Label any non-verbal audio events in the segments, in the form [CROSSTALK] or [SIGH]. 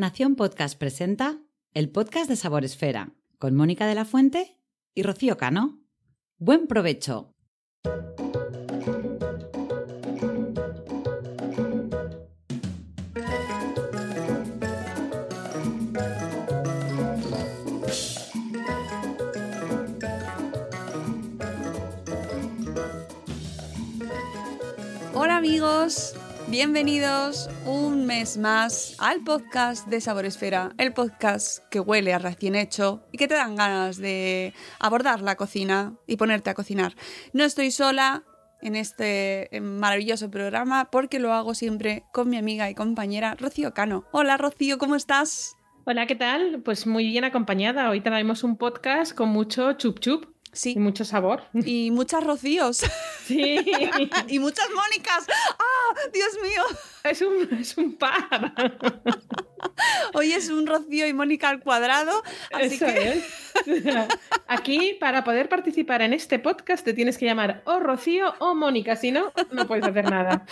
Nación Podcast presenta el podcast de Sabor Esfera con Mónica de la Fuente y Rocío Cano. Buen provecho. Hola amigos, bienvenidos un mes más al podcast de Sabor Esfera, el podcast que huele a recién hecho y que te dan ganas de abordar la cocina y ponerte a cocinar. No estoy sola en este maravilloso programa porque lo hago siempre con mi amiga y compañera Rocío Cano. Hola Rocío, ¿cómo estás? Hola, ¿qué tal? Pues muy bien acompañada. Hoy traemos un podcast con mucho chup chup Sí. y mucho sabor. Y muchas Rocíos. Sí, [LAUGHS] y muchas Mónicas. ¡Ah! Dios mío. [LAUGHS] es un, es un par. [LAUGHS] Hoy es un Rocío y Mónica al cuadrado. Así Eso que es. [LAUGHS] Aquí, para poder participar en este podcast, te tienes que llamar o Rocío o Mónica, si no, no puedes hacer nada.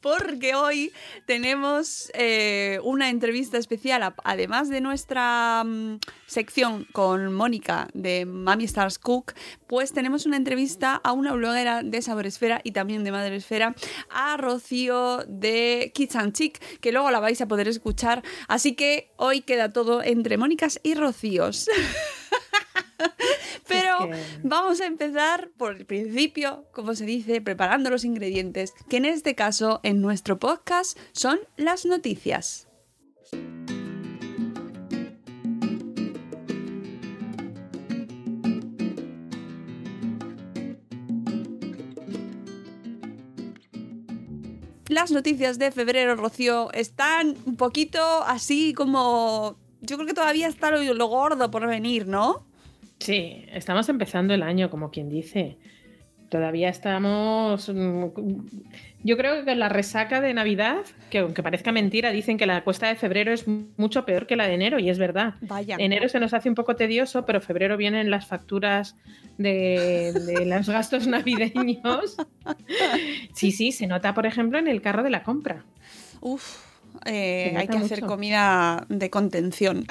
porque hoy tenemos eh, una entrevista especial, además de nuestra mm, sección con Mónica de Mami Stars Cook, pues tenemos una entrevista a una bloguera de Saboresfera y también de Madresfera, a Rocío de Kids and Chic, que luego la vais a poder escuchar. Así que hoy queda todo entre Mónicas y Rocíos. [LAUGHS] Pero vamos a empezar por el principio, como se dice, preparando los ingredientes, que en este caso, en nuestro podcast, son las noticias. Las noticias de febrero, Rocío, están un poquito así como... Yo creo que todavía está lo, lo gordo por venir, ¿no? Sí, estamos empezando el año, como quien dice. Todavía estamos. mm, Yo creo que la resaca de Navidad, que aunque parezca mentira, dicen que la cuesta de febrero es mucho peor que la de enero, y es verdad. Vaya. Enero se nos hace un poco tedioso, pero febrero vienen las facturas de, de los [LAUGHS] gastos navideños. Sí, sí, se nota, por ejemplo, en el carro de la compra. Uf, eh, hay que hacer comida de contención.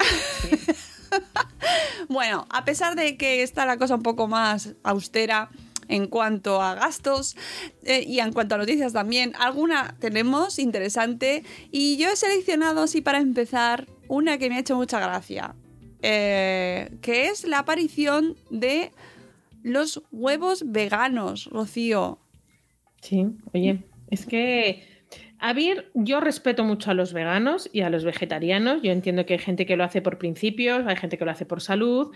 [LAUGHS] bueno, a pesar de que está la cosa un poco más austera en cuanto a gastos eh, y en cuanto a noticias también, alguna tenemos interesante y yo he seleccionado así para empezar una que me ha hecho mucha gracia, eh, que es la aparición de los huevos veganos, Rocío. Sí, oye, es que, a ver, yo respeto mucho a los veganos y a los vegetarianos. Yo entiendo que hay gente que lo hace por principios, hay gente que lo hace por salud.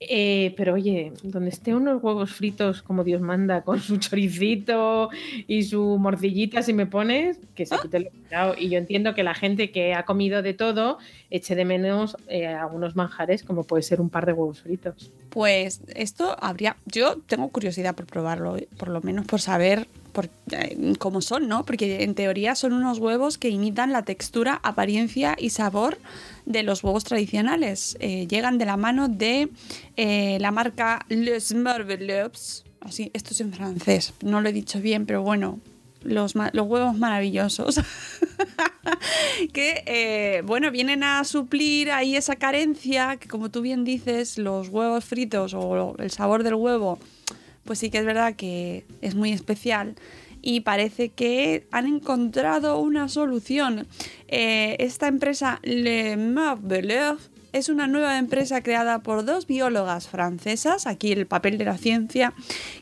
Eh, pero oye, donde esté unos huevos fritos como Dios manda, con su choricito y su morcillita, si me pones, que se quite lo picado. Y yo entiendo que la gente que ha comido de todo eche de menos eh, algunos manjares, como puede ser un par de huevos fritos. Pues esto habría. Yo tengo curiosidad por probarlo, por lo menos por saber por- eh, cómo son, ¿no? Porque en teoría son unos huevos que imitan la textura, apariencia y sabor de los huevos tradicionales. Eh, llegan de la mano de eh, la marca Les Marveleux. Así, esto es en francés, no lo he dicho bien, pero bueno, los, huevos maravillosos. [LAUGHS] que, bueno, vienen a suplir ahí esa carencia que, como tú bien dices, los huevos fritos o el sabor del huevo, pues sí que es verdad que es muy especial. Y parece que han encontrado una solución. Eh, esta empresa Le Marveleur es una nueva empresa creada por dos biólogas francesas, aquí el papel de la ciencia,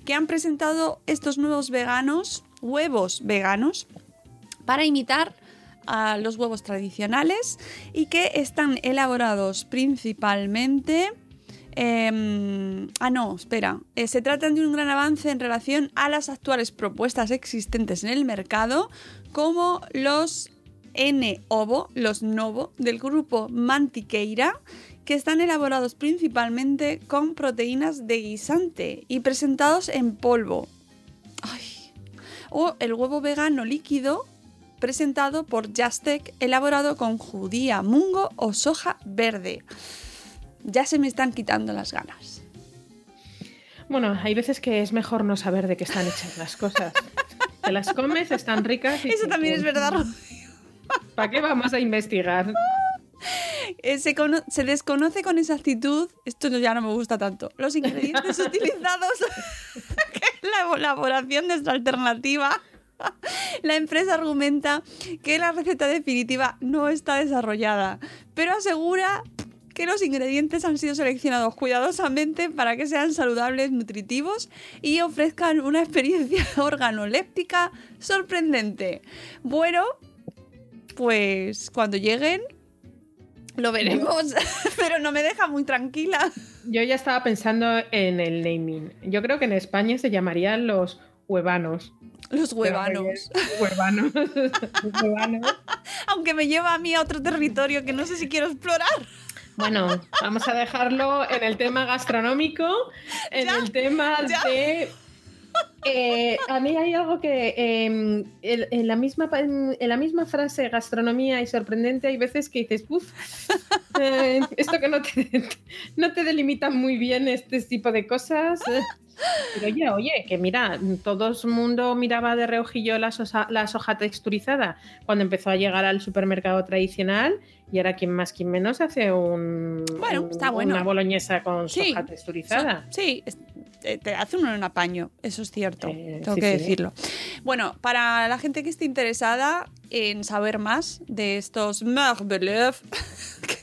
que han presentado estos nuevos veganos, huevos veganos, para imitar a los huevos tradicionales y que están elaborados principalmente... em, ah, no, espera. Eh, se tratan de un gran avance en relación a las actuales propuestas existentes en el mercado, como los N-ovo, los Novo, del grupo Mantiqueira, que están elaborados principalmente con proteínas de guisante y presentados en polvo. Ay. O el huevo vegano líquido presentado por Justec, elaborado con judía, mungo o soja verde. Ya se me están quitando las ganas. Bueno, hay veces que es mejor no saber de qué están hechas las cosas. Te las comes, están ricas. Y Eso también es verdad. ¿Para qué vamos a investigar? Eh, se, se desconoce con exactitud, esto ya no me gusta tanto, los ingredientes [LAUGHS] utilizados [LAUGHS] la elaboración de esta alternativa. La empresa argumenta que la receta definitiva no está desarrollada, pero asegura que los ingredientes han sido seleccionados cuidadosamente para que sean saludables, nutritivos y ofrezcan una experiencia [LAUGHS] organoléptica sorprendente. Bueno, pues cuando lleguen lo veremos, [LAUGHS] pero no me deja muy tranquila. Yo ya estaba pensando en el naming. Yo creo que en España se llamarían los huevanos. Los huevanos. Huevanos. [LAUGHS] Huevanos. Aunque me lleva a mí a otro territorio que no sé si quiero explorar. Bueno, vamos a dejarlo en el tema gastronómico, en Ya, el tema ya. de... eh, a mí hay algo que eh, en, en la misma, pa- en la misma frase gastronomía y sorprendente hay veces que dices, uff, eh, esto que no te, [LAUGHS] no te delimita muy bien este tipo de cosas. Eh". Pero oye, oye, que mira, todo el mundo miraba de reojillo la, soja texturizada cuando empezó a llegar al supermercado tradicional y ahora quien más, quien menos hace un, Bueno, un- está bueno. una boloñesa con Sí, soja texturizada. Sí, te, hace uno un apaño, eso es cierto, Eh, tengo sí, que sí. decirlo. Bueno, para la gente que esté interesada en saber más de estos Marbeleuf, que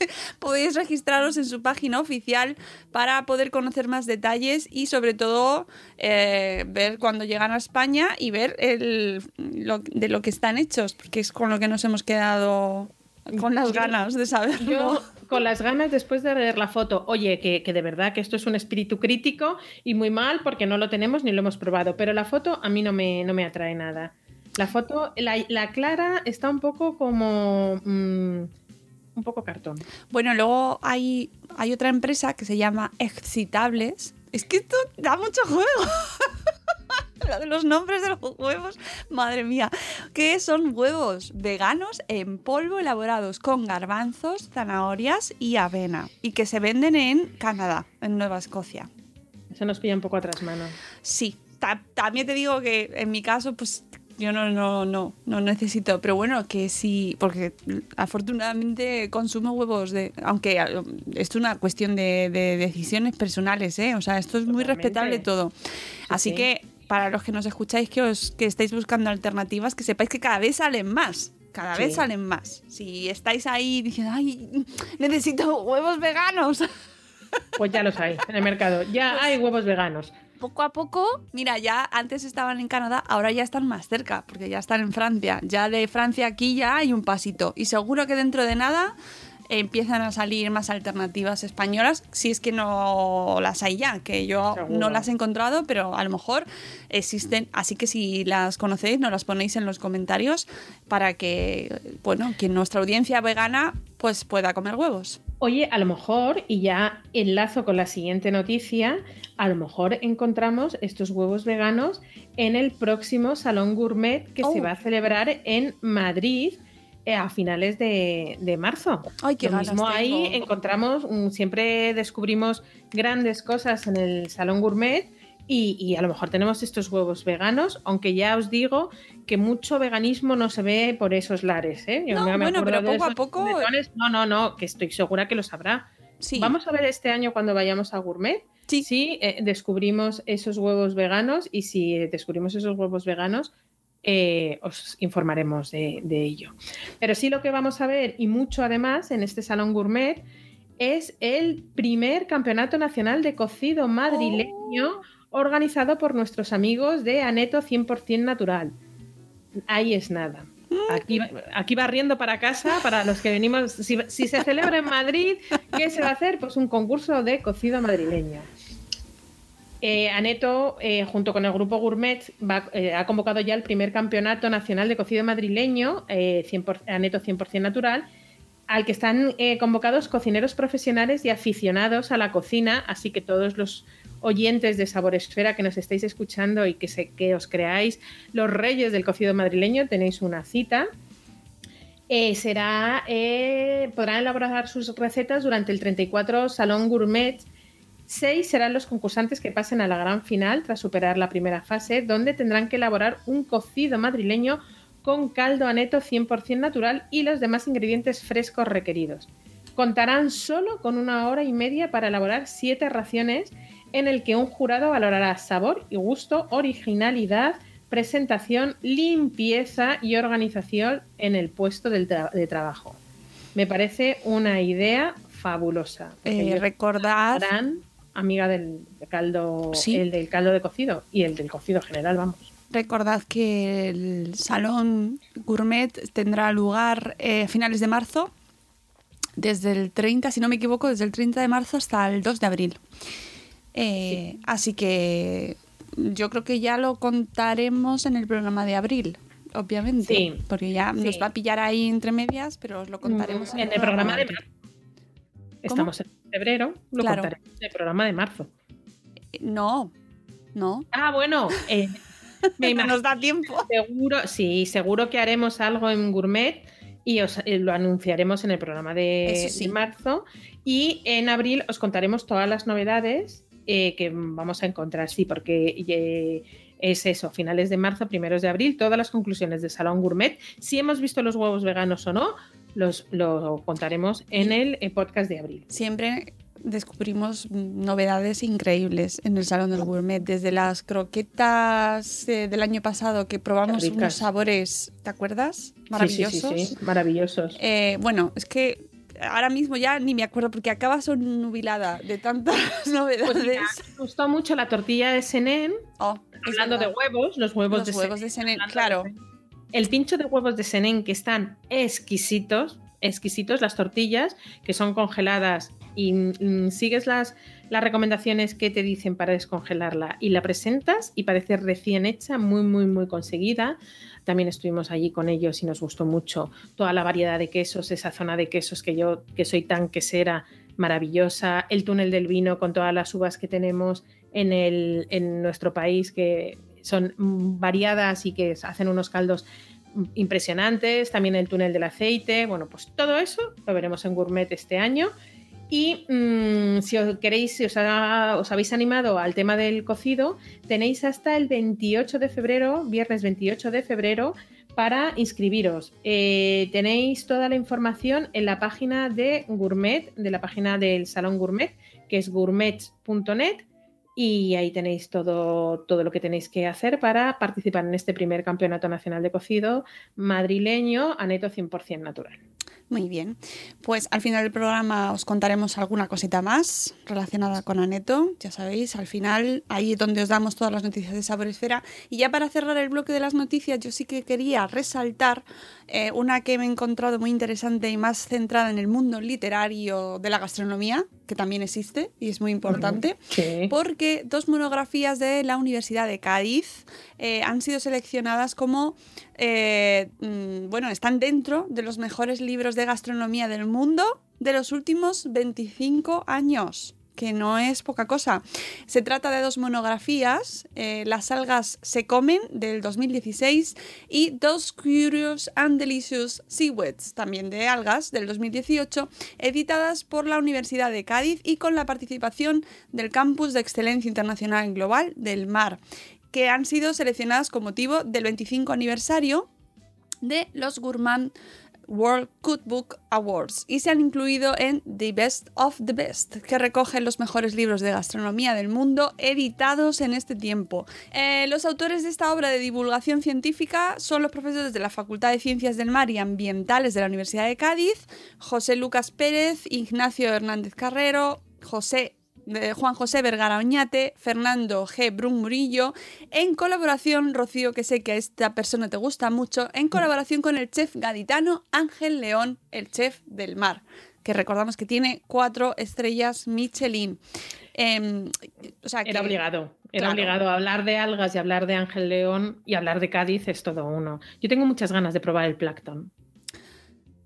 [LAUGHS] podéis registraros en su página oficial para poder conocer más detalles y sobre todo eh, ver cuando llegan a España y ver el, lo- de lo que están hechos, porque es con lo que nos hemos quedado con las ganas de saberlo. Yo, con las ganas, después de ver la foto, oye, que, que de verdad que esto es un espíritu crítico y muy mal porque no lo tenemos ni lo hemos probado, pero la foto a mí no me, no me atrae nada. La foto, la, la clara está un poco como... mm, un poco cartón. Bueno, luego hay, hay otra empresa que se llama Excitables. Es que esto da mucho juego. [LAUGHS] Lo de los nombres de los huevos, madre mía. Que son huevos veganos en polvo elaborados con garbanzos, zanahorias y avena. Y que se venden en Canadá, en Nueva Escocia. Eso nos pilla un poco atrás mano. Sí, ta- también te digo que en mi caso, pues yo no, no, no, no necesito, pero bueno, que sí, porque afortunadamente consumo huevos de, aunque eh, esto es una cuestión de, de decisiones personales, ¿eh? O sea, esto es muy Totalmente. respetable todo. Así sí. que para los que nos escucháis que os que estáis buscando alternativas, que sepáis que cada vez salen más. Cada vez salen más. Si estáis ahí diciendo, ay, necesito huevos veganos, [LAUGHS] Pues ya los hay en el mercado. Ya hay huevos veganos. Poco a poco, mira, ya antes estaban en Canadá, ahora ya están más cerca, porque ya están en Francia. Ya de Francia aquí ya hay un pasito. Y seguro que dentro de nada empiezan a salir más alternativas españolas, si es que no las hay ya, que yo Seguro. no las he encontrado, pero a lo mejor existen. Así que si las conocéis, nos las ponéis en los comentarios para que, bueno, que nuestra audiencia vegana pues pueda comer huevos. Oye, a lo mejor, y ya enlazo con la siguiente noticia, a lo mejor encontramos estos huevos veganos en el próximo Salón Gourmet que Oh. se va a celebrar en Madrid eh, a finales de, de marzo. Ay, qué Lo mismo ahí tengo. encontramos, siempre descubrimos grandes cosas en el Salón Gourmet y, y a lo mejor tenemos estos huevos veganos, aunque ya os digo que mucho veganismo no se ve por esos lares. ¿eh? Yo No, me bueno, pero poco a poco-. No, no, no, que estoy segura que los habrá. Sí. Vamos a ver este año cuando vayamos a Gourmet Sí. si eh, descubrimos esos huevos veganos y si eh, descubrimos esos huevos veganos eh, os informaremos de, de ello. Pero sí lo que vamos a ver, y mucho además, en este Salón Gourmet, es el primer campeonato nacional de cocido madrileño organizado por nuestros amigos de Aneto 100% Natural. Ahí es nada. Aquí, aquí barriendo para casa, para los que venimos, si, se celebra en Madrid, ¿qué se va a hacer? Pues un concurso de cocido madrileño. eh, Aneto, eh, junto con el grupo Gourmet, eh, ha convocado ya el primer campeonato nacional de cocido madrileño, 100%, Aneto 100% natural, al que están eh, convocados cocineros profesionales y aficionados a la cocina, así que todos los oyentes de Sabor Esfera que nos estáis escuchando y que, que os creáis los reyes del cocido madrileño, tenéis una cita. Eh, será, eh, podrán elaborar sus recetas durante el 34 Salón Gourmet. Seis serán los concursantes que pasen a la gran final tras superar la primera fase, donde tendrán que elaborar un cocido madrileño con caldo aneto 100% natural y los demás ingredientes frescos requeridos. Contarán solo con una hora y media para elaborar siete raciones en el que un jurado valorará sabor y gusto, originalidad, presentación, limpieza y organización en el puesto del tra- de trabajo. Me parece una idea fabulosa. Eh, amiga del caldo, Sí. el del caldo de cocido y el del cocido general, vamos. Recordad que el Salón Gourmet tendrá lugar eh, a finales de marzo, desde el 30, si no me equivoco, desde el 30 de marzo hasta el 2 de abril. Eh, Así que yo creo que ya lo contaremos en el programa de abril, obviamente. Sí. Porque ya Sí. nos va a pillar ahí entre medias, pero os lo contaremos en el programa de marzo. Estamos en febrero, lo Claro. contaremos en el programa de marzo. No, no. Ah, bueno, eh, [LAUGHS] me No imagino nos da tiempo. seguro, sí, seguro que haremos algo en Gourmet y os eh, lo anunciaremos en el programa de, Eso sí. de marzo. Y en abril os contaremos todas las novedades eh, que vamos a encontrar, sí, porque eh, es eso, finales de marzo, primeros de abril, todas las conclusiones de Salón Gourmet. Si hemos visto los huevos veganos o no, los, lo contaremos en el eh, podcast de abril. Siempre descubrimos novedades increíbles en el Salón del Gourmet, desde las croquetas eh, del año pasado que probamos unos sabores, ¿te acuerdas? Sí, Maravillosos. sí, sí, maravillosos. Eh, bueno, es que ahora mismo ya ni me acuerdo porque acaba nubilada de tantas [LAUGHS] novedades. Pues mira, me gustó mucho la tortilla de Senen, Oh, hablando de huevos, los huevos Los de huevos Senen. de hablando claro. de. El pincho de huevos de Senen que están exquisitos, exquisitos, las tortillas que son congeladas y mm, sigues las, las recomendaciones que te dicen para descongelarla y la presentas y parece recién hecha, muy, muy, muy conseguida. También estuvimos allí con ellos y nos gustó mucho toda la variedad de quesos, esa zona de quesos que yo, que soy tan quesera, maravillosa, el túnel del vino con todas las uvas que tenemos en, el, en nuestro país que son variadas y que hacen unos caldos impresionantes, también el túnel del aceite, bueno, pues todo eso lo veremos en Gourmet este año. Y mm, si os queréis, si os, ha- os habéis animado al tema del cocido, tenéis hasta el 28 de febrero, viernes 28 de febrero, para inscribiros. Eh, tenéis toda la información en la página de Gourmet, de la página del Salón Gourmet, que es gourmet.net. Y ahí tenéis todo, todo lo que tenéis que hacer para participar en este primer campeonato nacional de cocido madrileño a neto 100% natural. Muy bien. Pues al final del programa os contaremos alguna cosita más relacionada con Aneto. Ya sabéis, al final ahí es donde os damos todas las noticias de Sabor Esfera. Y ya para cerrar el bloque de las noticias, yo sí que quería resaltar eh, una que me he encontrado muy interesante y más centrada en el mundo literario de la gastronomía, que también existe y es muy importante. Sí. Porque dos monografías de la Universidad de Cádiz eh, han sido seleccionadas como, eh, mm, bueno, están dentro de los mejores libros de gastronomía del mundo de los últimos 25 años que no es poca cosa. Se trata de dos monografías, eh, Las algas se comen del 2016 y Those Curious and Delicious Seaweeds, también de algas, del 2018, editadas por la Universidad de Cádiz y con la participación del Campus de Excelencia Internacional Global del Mar, que han sido seleccionadas con motivo del 25 aniversario de los Gourmand World Cookbook Awards y se han incluido en The Best of the Best, que recoge los mejores libros de gastronomía del mundo editados en este tiempo. Eh, los autores de esta obra de divulgación científica son los profesores de la Facultad de Ciencias del Mar y Ambientales de la Universidad de Cádiz, José Lucas Pérez, Ignacio Hernández Carrero, José de Juan José Vergara Oñate, Fernando G. Brun Murillo, en colaboración, Rocío, que sé que a esta persona te gusta mucho, en colaboración con el chef gaditano Ángel León, el chef del mar, que recordamos que tiene cuatro estrellas Michelin. Em, o sea, que- Era obligado. Era Claro. obligado hablar de algas y hablar de Ángel León y hablar de Cádiz es todo uno. Yo tengo muchas ganas de probar el plancton,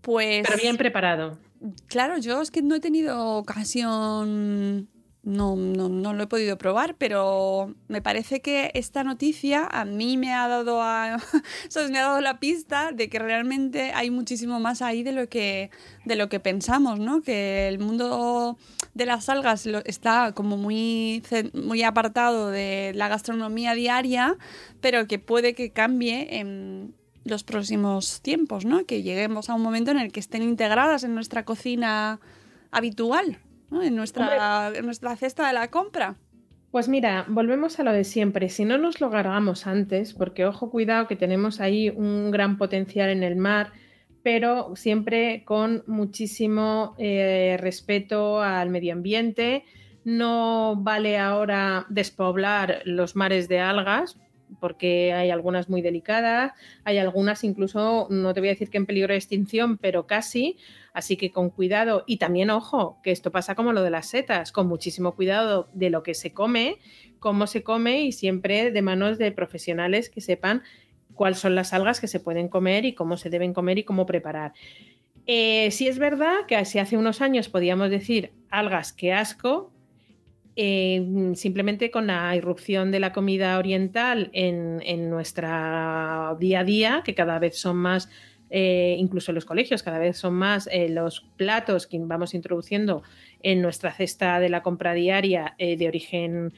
Pues pero bien preparado. Claro, yo es que no he tenido ocasión, no, no, no lo he podido probar, pero me parece que esta noticia a mí me ha dado, a, [LAUGHS] me ha dado la pista de que realmente hay muchísimo más ahí de lo que, de lo que pensamos, ¿no? Que el mundo de las algas está como muy, muy apartado de la gastronomía diaria, pero que puede que cambie en los próximos tiempos, ¿no? Que lleguemos a un momento en el que estén integradas en nuestra cocina habitual, ¿no? En nuestra, en nuestra cesta de la compra. Pues mira, volvemos a lo de siempre. Si no nos lo cargamos antes, porque ojo, cuidado que tenemos ahí un gran potencial en el mar, pero siempre con muchísimo eh, respeto al medio ambiente. No vale ahora despoblar los mares de algas, porque hay algunas muy delicadas, hay algunas incluso, no te voy a decir que en peligro de extinción, pero casi, así que con cuidado y también ojo, que esto pasa como lo de las setas, con muchísimo cuidado de lo que se come, cómo se come y siempre de manos de profesionales que sepan cuáles son las algas que se pueden comer y cómo se deben comer y cómo preparar. Eh, sí es verdad que si hace unos años podíamos decir algas, qué asco, eh, simplemente con la irrupción de la comida oriental en, en nuestra día a día, que cada vez son más, eh, incluso en los colegios, cada vez son más eh, los platos que vamos introduciendo en nuestra cesta de la compra diaria de origen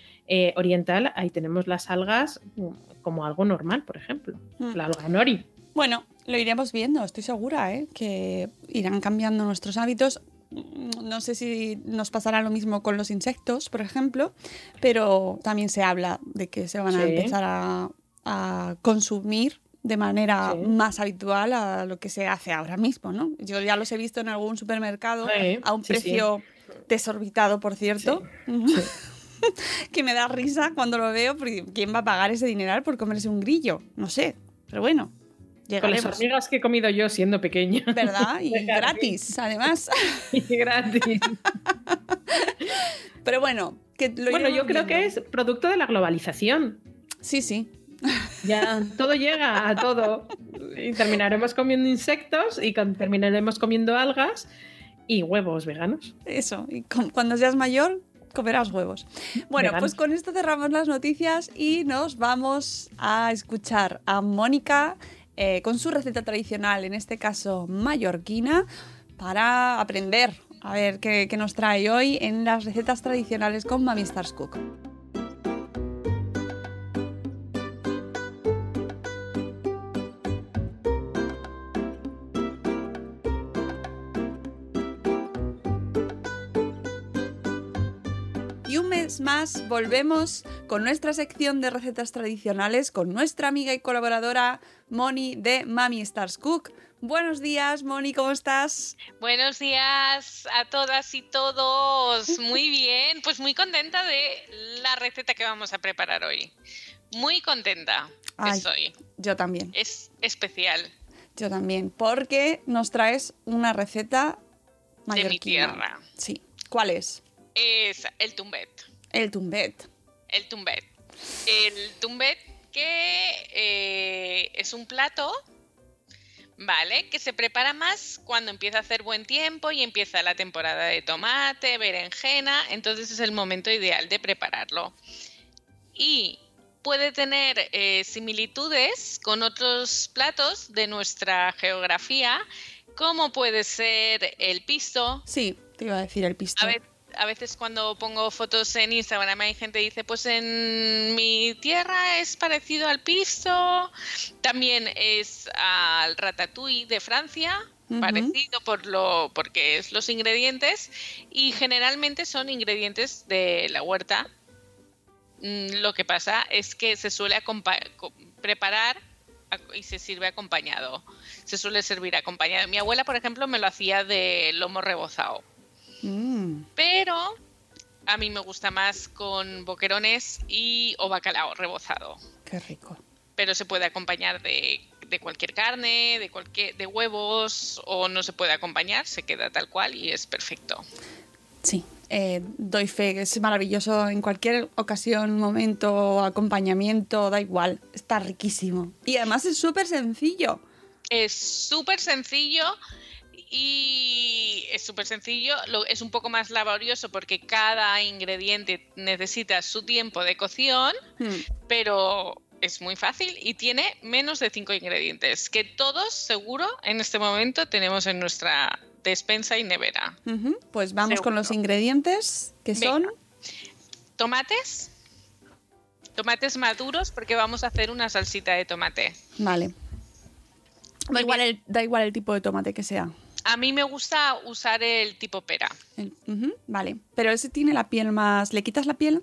oriental, ahí tenemos las algas mm, como algo normal, por ejemplo. Mm. La alga nori. Bueno, lo iremos viendo, estoy segura, que irán cambiando nuestros hábitos. Mm, No sé si nos pasará lo mismo con los insectos, por ejemplo, pero también se habla de que se van a Sí. empezar a, a consumir de manera Sí. más habitual a lo que se hace ahora mismo, ¿no? Yo ya los he visto en algún supermercado Sí, a un sí. precio desorbitado, por cierto. [LAUGHS] que me da risa cuando lo veo, porque ¿quién va a pagar ese dineral por comerse un grillo? No sé, pero bueno, Con las hormigas que he comido yo siendo pequeña. ¿Verdad? [LAUGHS] Y Gratis. además. [LAUGHS] Y gratis. Pero bueno, que lo bueno, yo creo que es producto de la globalización. Sí, sí. Ya [LAUGHS] todo llega a todo. Y terminaremos comiendo insectos y terminaremos comiendo algas y huevos veganos. Eso. Y cuando seas mayor, comerás huevos. Bueno, Veganos. pues con esto cerramos las noticias y nos vamos a escuchar a Mónica eh, con su receta tradicional, en este caso mallorquina, para aprender a ver qué, qué nos trae hoy en las recetas tradicionales con Mami Stars Cook. Más volvemos con nuestra sección de recetas tradicionales con nuestra amiga y colaboradora Moni de Mami Stars Cook. Buenos días, Moni, ¿cómo estás? Buenos días a todas y todos. Muy [LAUGHS] bien, pues muy contenta de la receta que vamos a preparar hoy. Muy contenta Ay. estoy. Yo también, Es especial yo también, porque nos traes una receta de mallorquina. mi tierra. Sí. ¿Cuál es? Es el tumbet. El tumbet. El tumbet. El tumbet que eh, es un plato, ¿vale? Que se prepara más cuando empieza a hacer buen tiempo y empieza la temporada de tomate, berenjena, entonces es el momento ideal de prepararlo. Y puede tener eh, similitudes con otros platos de nuestra geografía, como puede ser el pisto, Sí, te iba a decir el pisto. a, ve- a veces cuando pongo fotos en Instagram hay gente que dice, pues en mi tierra es parecido al pisto, también es al ratatouille de Francia, parecido por lo porque es los ingredientes y generalmente son ingredientes de la huerta. Mm, Lo que pasa es que se suele preparar y se sirve acompañado. Se suele servir acompañado. Mi abuela, por ejemplo, me lo hacía de lomo rebozado. Mm, Pero A mí me gusta más con boquerones y o bacalao rebozado. Qué rico. Pero se puede acompañar de, de cualquier carne, de cualquier, de huevos, o no se puede acompañar, se queda tal cual y es perfecto. Sí, eh, doy fe, es maravilloso en cualquier ocasión, momento, acompañamiento, da igual, está riquísimo. Y además es súper sencillo. Es súper sencillo y es súper sencillo, lo- es un poco más laborioso porque cada ingrediente necesita su tiempo de cocción, Hmm. pero es muy fácil y tiene menos de 5 ingredientes, que todos seguro en este momento tenemos en nuestra despensa y nevera. Pues vamos con los ingredientes, que Venga. son... Tomates, tomates maduros porque vamos a hacer una salsita de tomate. Vale. Da igual, el, da igual el tipo de tomate que sea. A mí me gusta usar el tipo pera. El- vale. Pero ese tiene la piel más... ¿Le quitas la piel?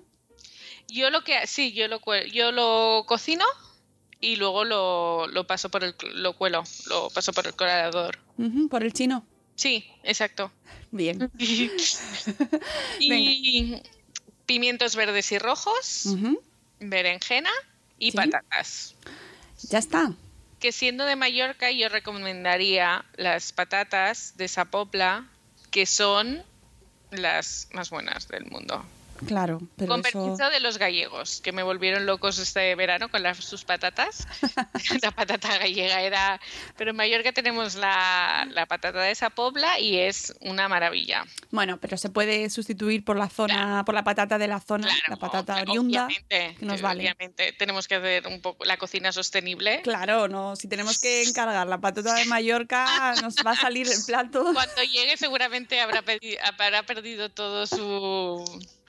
Yo lo que sí, yo lo yo lo cocino y luego lo, lo paso por el lo cuelo, lo paso por el colador. Por el chino. Sí, exacto. Bien. [LAUGHS] y [LAUGHS] pimientos verdes y rojos, berenjena y Sí. patatas. Ya está. Que siendo de Mallorca yo recomendaría las patatas de sapopla que son las más buenas del mundo. Claro, pero con eso... permiso de los gallegos, que me volvieron locos este verano con las, sus patatas. [LAUGHS] [LAUGHS] la patata gallega era... Pero en Mallorca tenemos la, la patata de esa pobla y es una maravilla. Bueno, pero se puede sustituir por la zona, por la patata de la zona, Claro, la patata ob- oriunda, obviamente, que nos vale. obviamente tenemos que hacer un poco la cocina sostenible. Claro, no, si tenemos que encargar la patata de Mallorca, [LAUGHS] nos va a salir el plato. Cuando llegue seguramente habrá, habrá perdido todo su,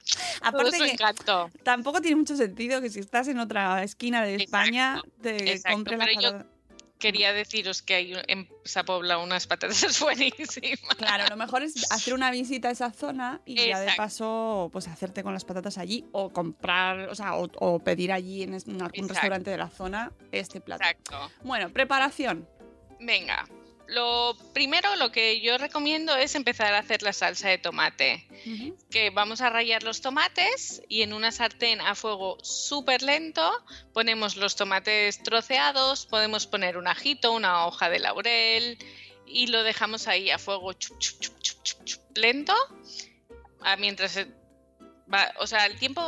[LAUGHS] Aparte que encanto. tampoco tiene mucho sentido que si estás en otra esquina de Exacto, España te exacto, compres la yo-. Quería deciros que hay en Sapobla unas patatas [LAUGHS] buenísimas. Claro, lo mejor es hacer una visita a esa zona y ya de paso pues hacerte con las patatas allí o comprar, o sea, o, o pedir allí en, algún restaurante de la zona este plato. Exacto. Bueno, preparación. Venga, lo primero lo que yo recomiendo es empezar a hacer la salsa de tomate. Que vamos a rallar los tomates y en una sartén a fuego súper lento ponemos los tomates troceados, podemos poner un ajito, una hoja de laurel y lo dejamos ahí a fuego chup, chup, chup, chup, chup, chup, lento. Ah, mientras va, o sea, el tiempo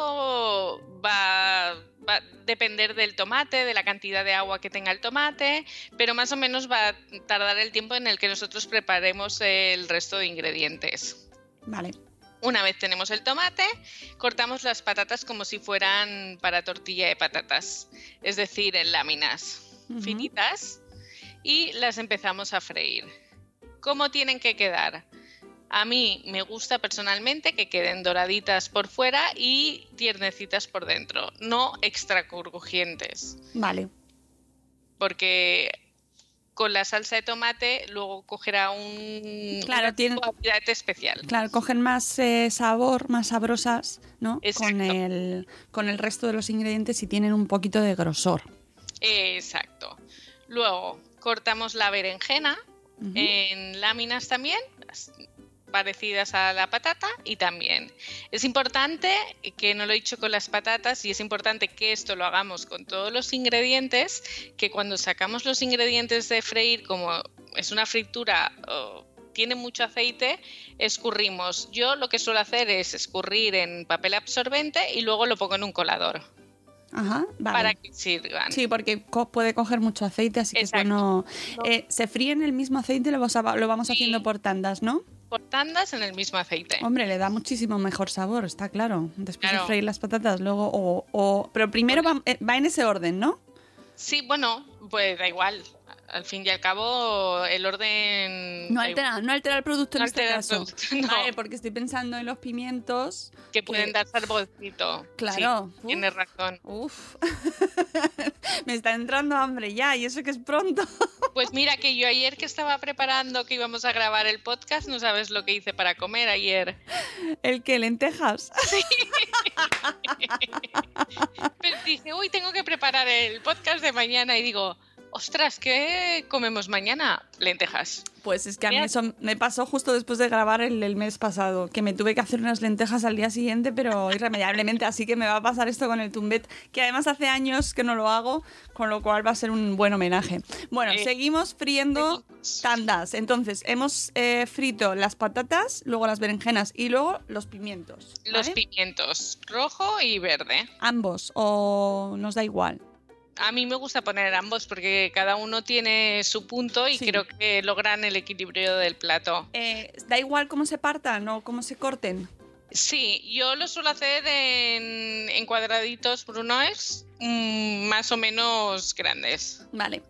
va, va a depender del tomate, de la cantidad de agua que tenga el tomate, pero más o menos va a tardar el tiempo en el que nosotros preparemos el resto de ingredientes. Vale. Una vez tenemos el tomate, cortamos las patatas como si fueran para tortilla de patatas, es decir, en láminas finitas, y las empezamos a freír. ¿Cómo tienen que quedar? A mí me gusta personalmente que queden doraditas por fuera y tiernecitas por dentro, no extra crujientes, Vale. porque con la salsa de tomate luego cogerá un Claro, tiene- especial. Claro, cogen más eh, sabor, más sabrosas, ¿no? Exacto. Con el, con el resto de los ingredientes y tienen un poquito de grosor. Exacto. Luego cortamos la berenjena en láminas también, parecidas a la patata y también. Es importante, que no lo he dicho con las patatas, y es importante que esto lo hagamos con todos los ingredientes, que cuando sacamos los ingredientes de freír, como es una fritura... oh, tiene mucho aceite, escurrimos. Yo lo que suelo hacer es escurrir en papel absorbente y luego lo pongo en un colador Ajá, vale. para que sirvan. Sí, porque co- puede coger mucho aceite, así que es Exacto. bueno. No. Eh, se fríe en el mismo aceite, lo, vas a- lo vamos Sí. haciendo por tandas, ¿no? Por tandas en el mismo aceite. Hombre, le da muchísimo mejor sabor, está claro. Después de freír las patatas, luego o... o- pero primero va, eh, va en ese orden, ¿no? Sí, bueno, pues da igual. Al fin y al cabo, el orden. No altera, no altera el producto No en este altera el caso. producto, [LAUGHS] no. Vale, porque estoy pensando en los pimientos. Que pueden que- dar saborcito. Claro. Sí, tienes razón. Uf. [LAUGHS] Me está entrando hambre ya, y eso que es pronto. [LAUGHS] Pues mira, que yo ayer que estaba preparando que íbamos a grabar el podcast, no sabes lo que hice para comer ayer. El que lentejas. Pero dije, uy, tengo que preparar el podcast de mañana y digo, ostras, ¿qué comemos mañana? Lentejas. Pues es que a mí eso me pasó justo después de grabar el, el mes pasado, que me tuve que hacer unas lentejas al día siguiente, pero irremediablemente, así que me va a pasar esto con el tumbet, que además hace años que no lo hago, con lo cual va a ser un buen homenaje. Bueno, Eh, seguimos friendo tandas. Entonces, hemos eh, frito las patatas, luego las berenjenas y luego los pimientos. Los pimientos, rojo y verde. Ambos, o nos da igual. A mí me gusta poner ambos porque cada uno tiene su punto y Sí. creo que logran el equilibrio del plato. Eh, da igual cómo se partan o cómo se corten. Sí, yo lo suelo hacer en, en cuadraditos brunois mm, más o menos grandes. Vale.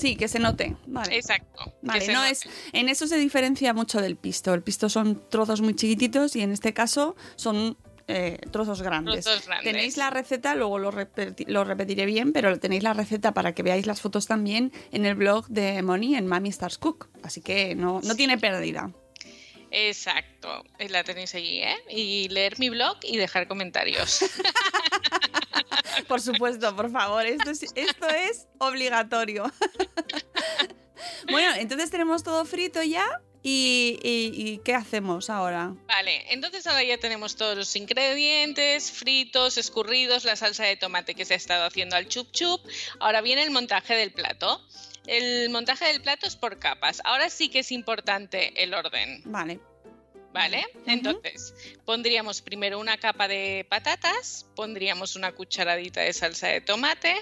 Sí, que se note. Vale. Exacto. Vale, no note. es, en eso se diferencia mucho del pisto. El pisto son trozos muy chiquititos y en este caso son eh, trozos grandes. Trozos grandes. Tenéis la receta, luego lo, repeti- lo repetiré bien, pero tenéis la receta para que veáis las fotos también en el blog de Moni en Mami Stars Cook. Así que no, no tiene pérdida. Exacto, eh, la tenéis allí, ¿eh? Y leer mi blog y dejar comentarios. [LAUGHS] Por supuesto, por favor, esto es, esto es obligatorio. [LAUGHS] bueno, entonces tenemos todo frito ya. ¿Y, y- y qué hacemos ahora? Vale, entonces ahora ya tenemos todos los ingredientes fritos, escurridos, la salsa de tomate que se ha estado haciendo al chup chup. Ahora viene el montaje del plato. El montaje del plato es por capas. Ahora sí que es importante el orden, Vale. ¿vale? Entonces, pondríamos primero una capa de patatas, pondríamos una cucharadita de salsa de tomate,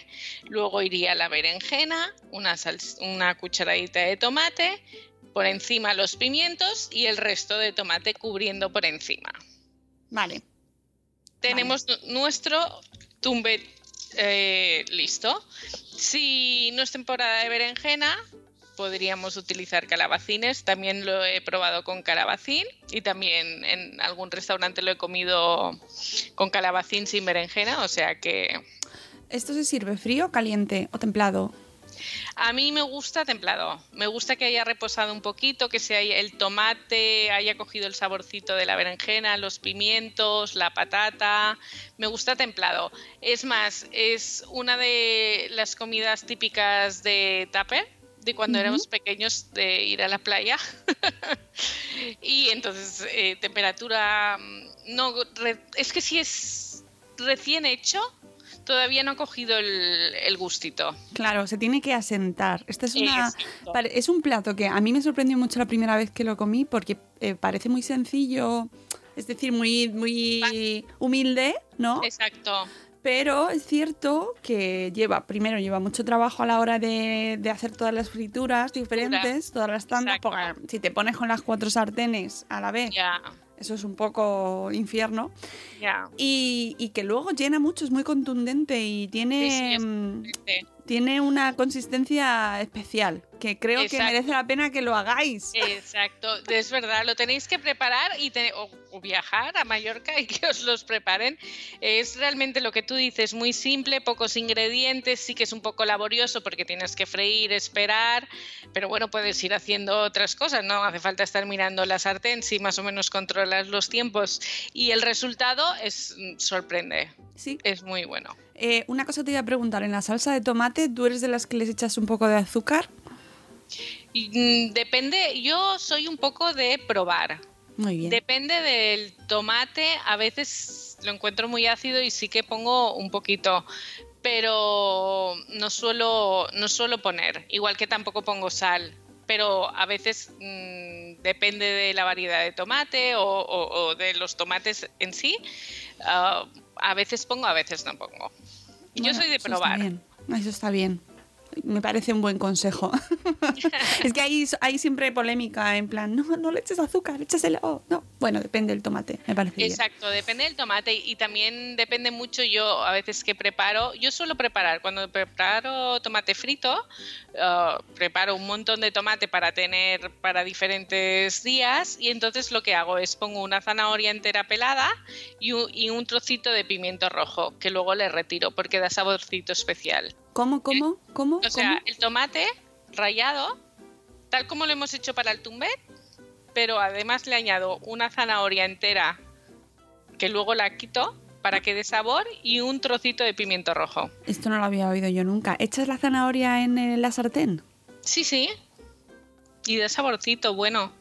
luego iría la berenjena, una cucharadita de tomate, por encima los pimientos y el resto de tomate cubriendo por encima. Vale. Tenemos nu- nuestro tumbet eh, listo. Si no es temporada de berenjena, podríamos utilizar calabacines. También lo he probado con calabacín y también en algún restaurante lo he comido con calabacín sin berenjena. O sea que ¿Esto se sirve frío, caliente o templado? A mí me gusta templado. Me gusta que haya reposado un poquito, que se haya- el tomate haya cogido el saborcito de la berenjena, los pimientos, la patata. Me gusta templado. Es más, es una de las comidas típicas de Tupper, de cuando éramos pequeños, de ir a la playa. [LAUGHS] y entonces, eh, temperatura. mm, No, re- es que si es recién hecho, todavía no ha cogido el, el gustito. Claro, se tiene que asentar. Este es, una, es un plato que a mí me sorprendió mucho la primera vez que lo comí porque eh, parece muy sencillo, es decir, muy, muy humilde, ¿no? Exacto. Pero es cierto que lleva, primero lleva mucho trabajo a la hora de, de hacer todas las frituras diferentes, todas las tandas, porque si te pones con las cuatro sartenes a la vez, Ya, eso es un poco infierno. ya. Y, y que luego llena mucho, es muy contundente y tiene, Sí, sí, mm, Sí. Tiene una consistencia especial, que creo que merece la pena que lo hagáis. Exacto, es verdad, lo tenéis que preparar y te- o, o viajar a Mallorca y [LAUGHS] que os los preparen. Es realmente lo que tú dices, muy simple, pocos ingredientes, sí que es un poco laborioso porque tienes que freír, esperar, pero bueno, puedes ir haciendo otras cosas, no hace falta estar mirando la sartén si más o menos controlas los tiempos y el resultado es mm, sorprende, Sí. es muy bueno. Eh, una cosa te iba a preguntar, en la salsa de tomate, ¿tú eres de las que les echas un poco de azúcar? Mm, depende, yo soy un poco de probar. Muy bien. Depende del tomate, a veces lo encuentro muy ácido y sí que pongo un poquito, pero no suelo, no suelo poner, igual que tampoco pongo sal, pero a veces mm, depende de la variedad de tomate o, o- o de los tomates en sí, ah, a veces pongo, a veces no pongo. Yo soy de eso probar. Está bien. Eso está bien. Me parece un buen consejo. [LAUGHS] es que hay, hay siempre polémica en plan, no, no le eches azúcar, échaselo. No, bueno, depende del tomate, me parece. Exacto, depende del tomate y también depende mucho yo a veces que preparo. Yo suelo preparar, cuando preparo tomate frito, eh, preparo un montón de tomate para tener para diferentes días y entonces lo que hago es pongo una zanahoria entera pelada y un, y un trocito de pimiento rojo que luego le retiro porque da saborcito especial. ¿Cómo, cómo, cómo? O sea, el tomate rallado, tal como lo hemos hecho para el tumbet, pero además le añado una zanahoria entera que luego la quito para que dé sabor y un trocito de pimiento rojo. Esto no lo había oído yo nunca. ¿Echas la zanahoria en la sartén? Sí, sí. Y da saborcito, bueno.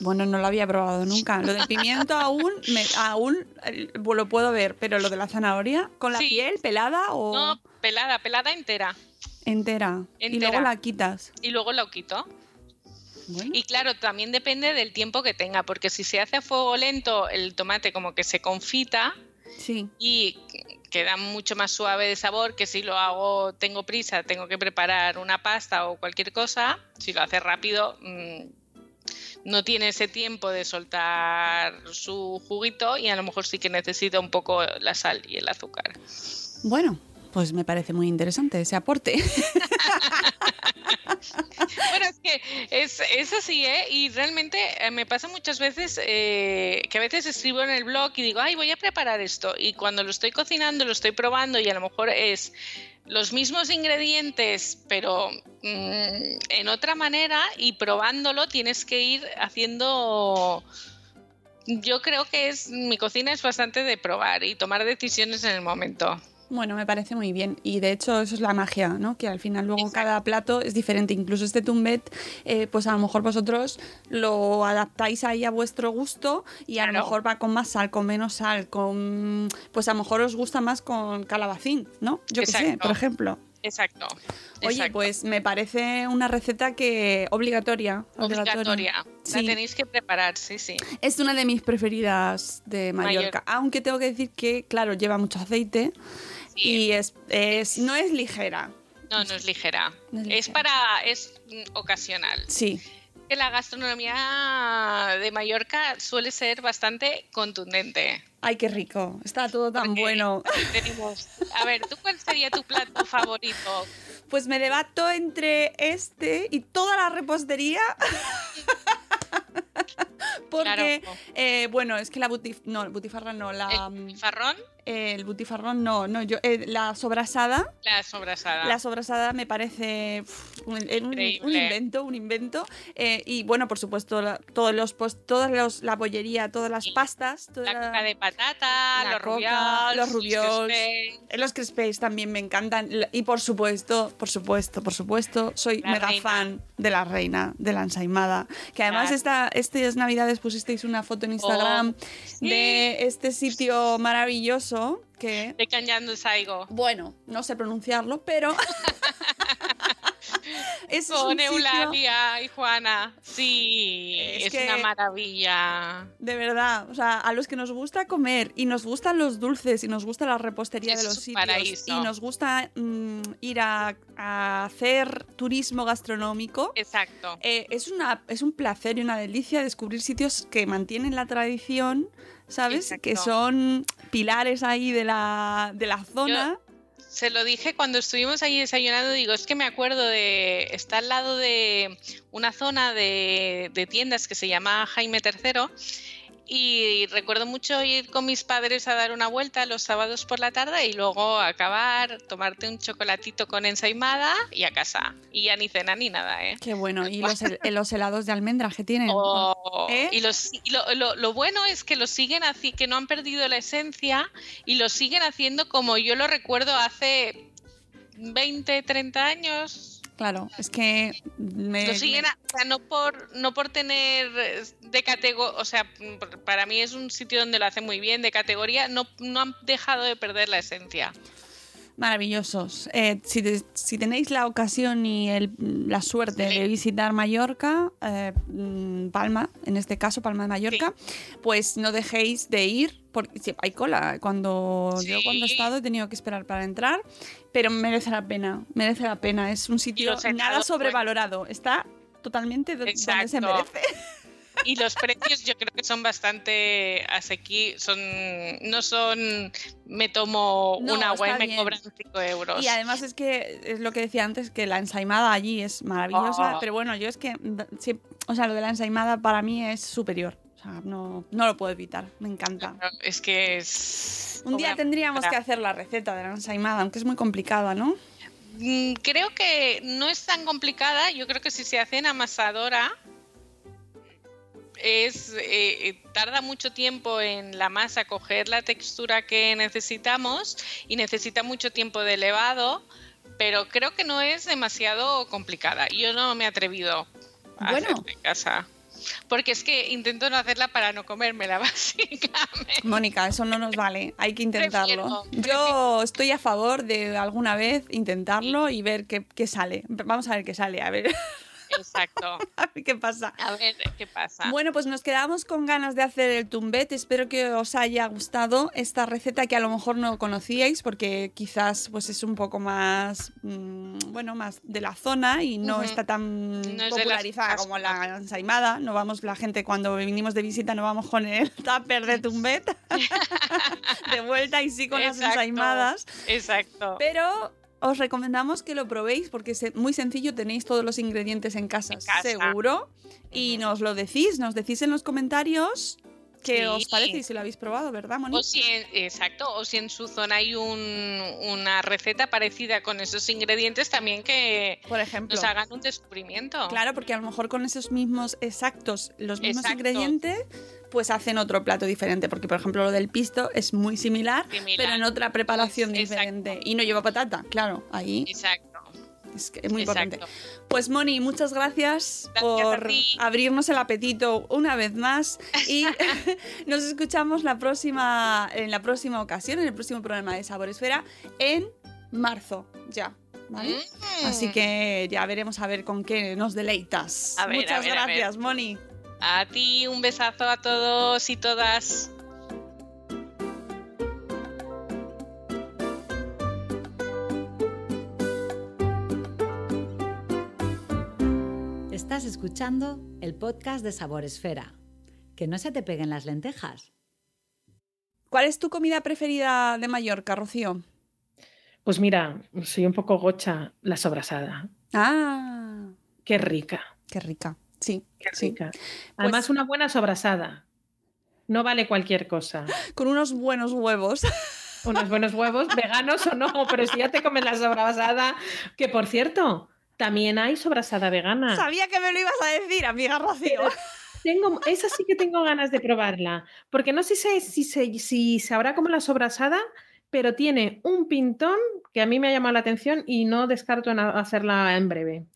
Bueno, no lo había probado nunca. Lo del pimiento [LAUGHS] aún, me, aún eh, lo puedo ver, pero lo de la zanahoria, ¿con la Sí. piel pelada o No, pelada, pelada entera. entera? Y luego la quitas. Y luego lo quito. Bueno. Y claro, también depende del tiempo que tenga, porque si se hace a fuego lento, el tomate como que se confita Sí. y queda mucho más suave de sabor que si lo hago, tengo prisa, tengo que preparar una pasta o cualquier cosa, si lo hace rápido, mm, no tiene ese tiempo de soltar su juguito y a lo mejor sí que necesita un poco la sal y el azúcar. Bueno, pues me parece muy interesante ese aporte. [LAUGHS] Bueno, es que es, es así, ¿eh? Y realmente eh, me pasa muchas veces eh, que a veces escribo en el blog y digo, ay, voy a preparar esto. Y cuando lo estoy cocinando, lo estoy probando y a lo mejor es los mismos ingredientes, pero mm, en otra manera y probándolo tienes que ir haciendo... Yo creo que es mi cocina es bastante de probar y tomar decisiones en el momento. Bueno, me parece muy bien. Y de hecho, eso es la magia, ¿no? Que al final luego Exacto. cada plato es diferente. Incluso este tumbet, eh, pues a lo mejor vosotros lo adaptáis ahí a vuestro gusto y a lo mejor va con más sal, con menos sal, con. Pues a lo mejor os gusta más con calabacín, ¿no? Yo qué sé, por ejemplo. Exacto. Oye, exacto. pues me parece una receta que obligatoria. obligatoria. La tenéis que preparar, sí, sí. Es una de mis preferidas de Mallorca. Mallorca. Aunque tengo que decir que, claro, lleva mucho aceite. Y es, es, no es ligera. No, no es ligera. No es para. es mm, ocasional. Sí. Que la gastronomía de Mallorca suele ser bastante contundente. Ay, qué rico. Está todo tan Porque bueno. [LAUGHS] tenemos- A ver, ¿tú cuál sería tu plato favorito? Pues me debato entre este y toda la repostería. [LAUGHS] [LAUGHS] Porque, Claro. eh, bueno, es que la butif no, butifarra no, la, ¿El farrón? eh, el butifarrón no, no, yo, eh, la sobrasada. La sobrasada. La sobrasada me parece uf, un, un- un Increíble. invento, un invento. Eh, y bueno, por supuesto, la- todos los, todas los, la bollería, todas las pastas. toda La coca de patata, la los rubiols, los rubiols. Eh, Los crespes también me encantan. Y por supuesto, por supuesto, por supuesto, soy La mega reina. fan de la reina, de la ensaimada. Que además Claro. esta, estas navidades pusisteis una foto en Instagram Oh, sí. de este sitio maravilloso que... De Saigo. Bueno, no sé pronunciarlo, pero... [LAUGHS] es Con sitio- Eulalia y Juana. Sí, Es es, que- una maravilla. De verdad, o sea, a los que nos gusta comer y nos gustan los dulces y nos gusta la repostería Es de los sitios paraíso. y nos gusta mm, ir a, a hacer turismo gastronómico, Exacto. eh, es, una, es un placer y una delicia descubrir sitios que mantienen la tradición, ¿sabes? Exacto. Que son pilares ahí de la, de la zona. Se lo dije cuando estuvimos ahí desayunando, digo, es que me acuerdo de, está al lado de una zona de, de tiendas que se llama Jaime III y recuerdo mucho ir con mis padres a dar una vuelta los sábados por la tarde y luego acabar, tomarte un chocolatito con ensaimada y a casa. Y ya ni cena ni nada, ¿eh? Qué bueno, [LAUGHS] y los, hel- los helados de almendra que tienen. Oh, ¿Eh? Y, los, y lo, lo- lo bueno es que lo siguen así, que no han perdido la esencia y lo siguen haciendo como yo lo recuerdo hace 20, 30 años. Claro, es que me, Lo siguen, me- a- o sea, no por, no por tener eh, de categoría, o sea, para mí es un sitio donde lo hacen muy bien, de categoría, no, no han dejado de perder la esencia. Maravillosos. Eh, si, te- si tenéis la ocasión y el- la suerte de visitar Mallorca, eh, mm, Palma, en este caso Palma de Mallorca, pues no dejéis de ir, porque sí, hay cola. Cuando yo cuando he estado he tenido que esperar para entrar, pero merece la pena, merece la pena. Es un sitio nada helados, sobrevalorado, está totalmente do- donde se merece. [LAUGHS] Y los precios yo creo que son bastante asequibles, son, no son, me tomo No, un agua y me bien. cobran 5 euros. Y además es que es lo que decía antes, que la ensaimada allí es maravillosa, Oh. pero bueno, yo es que, sí, o sea, lo de la ensaimada para mí es superior. O sea, no, no lo puedo evitar, me encanta. Es que es... Un día tendríamos que hacer la receta de la ensaimada, aunque es muy complicada, ¿no? Mm, Creo que no es tan complicada. Yo creo que si se hace en amasadora es eh, eh, tarda mucho tiempo en la masa coger la textura que necesitamos y necesita mucho tiempo de elevado, pero creo que no es demasiado complicada. Yo no me he atrevido a Bueno. hacerla en casa. Porque es que intento no hacerla para no comérmela, [LAUGHS] básicamente. Mónica, eso no nos vale, hay que intentarlo. Prefiero, Yo estoy a favor de alguna vez intentarlo y ver qué, qué sale. Vamos a ver qué sale, a ver, [LAUGHS] Exacto. [LAUGHS] a ver qué pasa. A ver qué pasa. Bueno, pues nos quedamos con ganas de hacer el tumbet. Espero que os haya gustado esta receta que a lo mejor no conocíais porque quizás pues es un poco más mm, bueno, más de la zona y no está tan No es de las popularizada como la ensaimada. No vamos la gente cuando vinimos de visita no vamos con el [LAUGHS] tupper de tumbet [LAUGHS] de vuelta y sí con las ensaimadas. Exacto. Pero os recomendamos que lo probéis porque es muy sencillo, tenéis todos los ingredientes en casa, En casa. seguro. Y nos lo decís, nos decís en los comentarios qué Sí. os parece y si lo habéis probado, ¿verdad, Moni? O si en, exacto, o si en su zona hay un- una receta parecida con esos ingredientes, también que Por ejemplo. nos hagan un descubrimiento. Claro, porque a lo mejor con esos mismos exactos, los mismos Exacto. ingredientes, pues hacen otro plato diferente. Porque, por ejemplo, lo del pisto es muy similar, Similar. pero en otra preparación Pues, diferente. Y no lleva patata, claro, ahí Exacto. Es, que es muy exacto. importante. Pues Moni, muchas gracias, por abrirnos el apetito una vez más y [LAUGHS] nos escuchamos la próxima, en la próxima ocasión, en el próximo programa de Sabor Esfera en marzo ya. ¿Vale? Mm. Así que ya veremos a ver con qué nos deleitas. A ver, Muchas a ver, a ver. gracias, Moni. A ti un besazo a todos y todas. Estás escuchando el podcast de Sabor Esfera. Que no se te peguen las lentejas. ¿Cuál es tu comida preferida de Mallorca, Rocío? Pues mira, soy un poco gocha la sobrasada. Ah, Qué rica, qué rica. Sí, qué sí. rica. Además, una buena sobrasada. No vale cualquier cosa. Con unos buenos huevos. Unos buenos huevos, veganos o no, pero si ya te comes la sobrasada, que por cierto, también hay sobrasada vegana. Sabía que me lo ibas a decir, amiga Rocío. Tengo, esa sí que tengo ganas de probarla, porque no sé si, si, se- si sabrá como la sobrasada, pero tiene un pintón que a mí me ha llamado la atención y no descarto en hacerla en breve.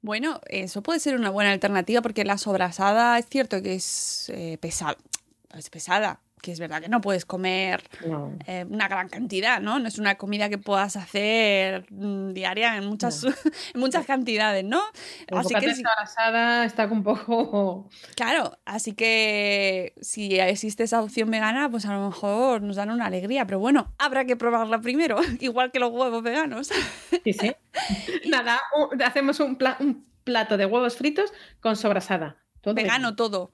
Bueno, eso puede ser una buena alternativa porque la sobrasada es cierto que es eh, pesada. Es pesada, que es verdad que no puedes comer No. eh, una gran cantidad, ¿no? No es una comida que puedas hacer mm, diaria en muchas, [LAUGHS] en muchas cantidades, ¿no? El Así que sí, sobrasada está un poco... claro, así que si existe esa opción vegana, pues a lo mejor nos dan una alegría, pero bueno, habrá que probarla primero, [LAUGHS] igual que los huevos veganos. Sí, sí. [LAUGHS] Nada, un- hacemos un, pla- un plato de huevos fritos con sobrasada. Todo Vegano todo.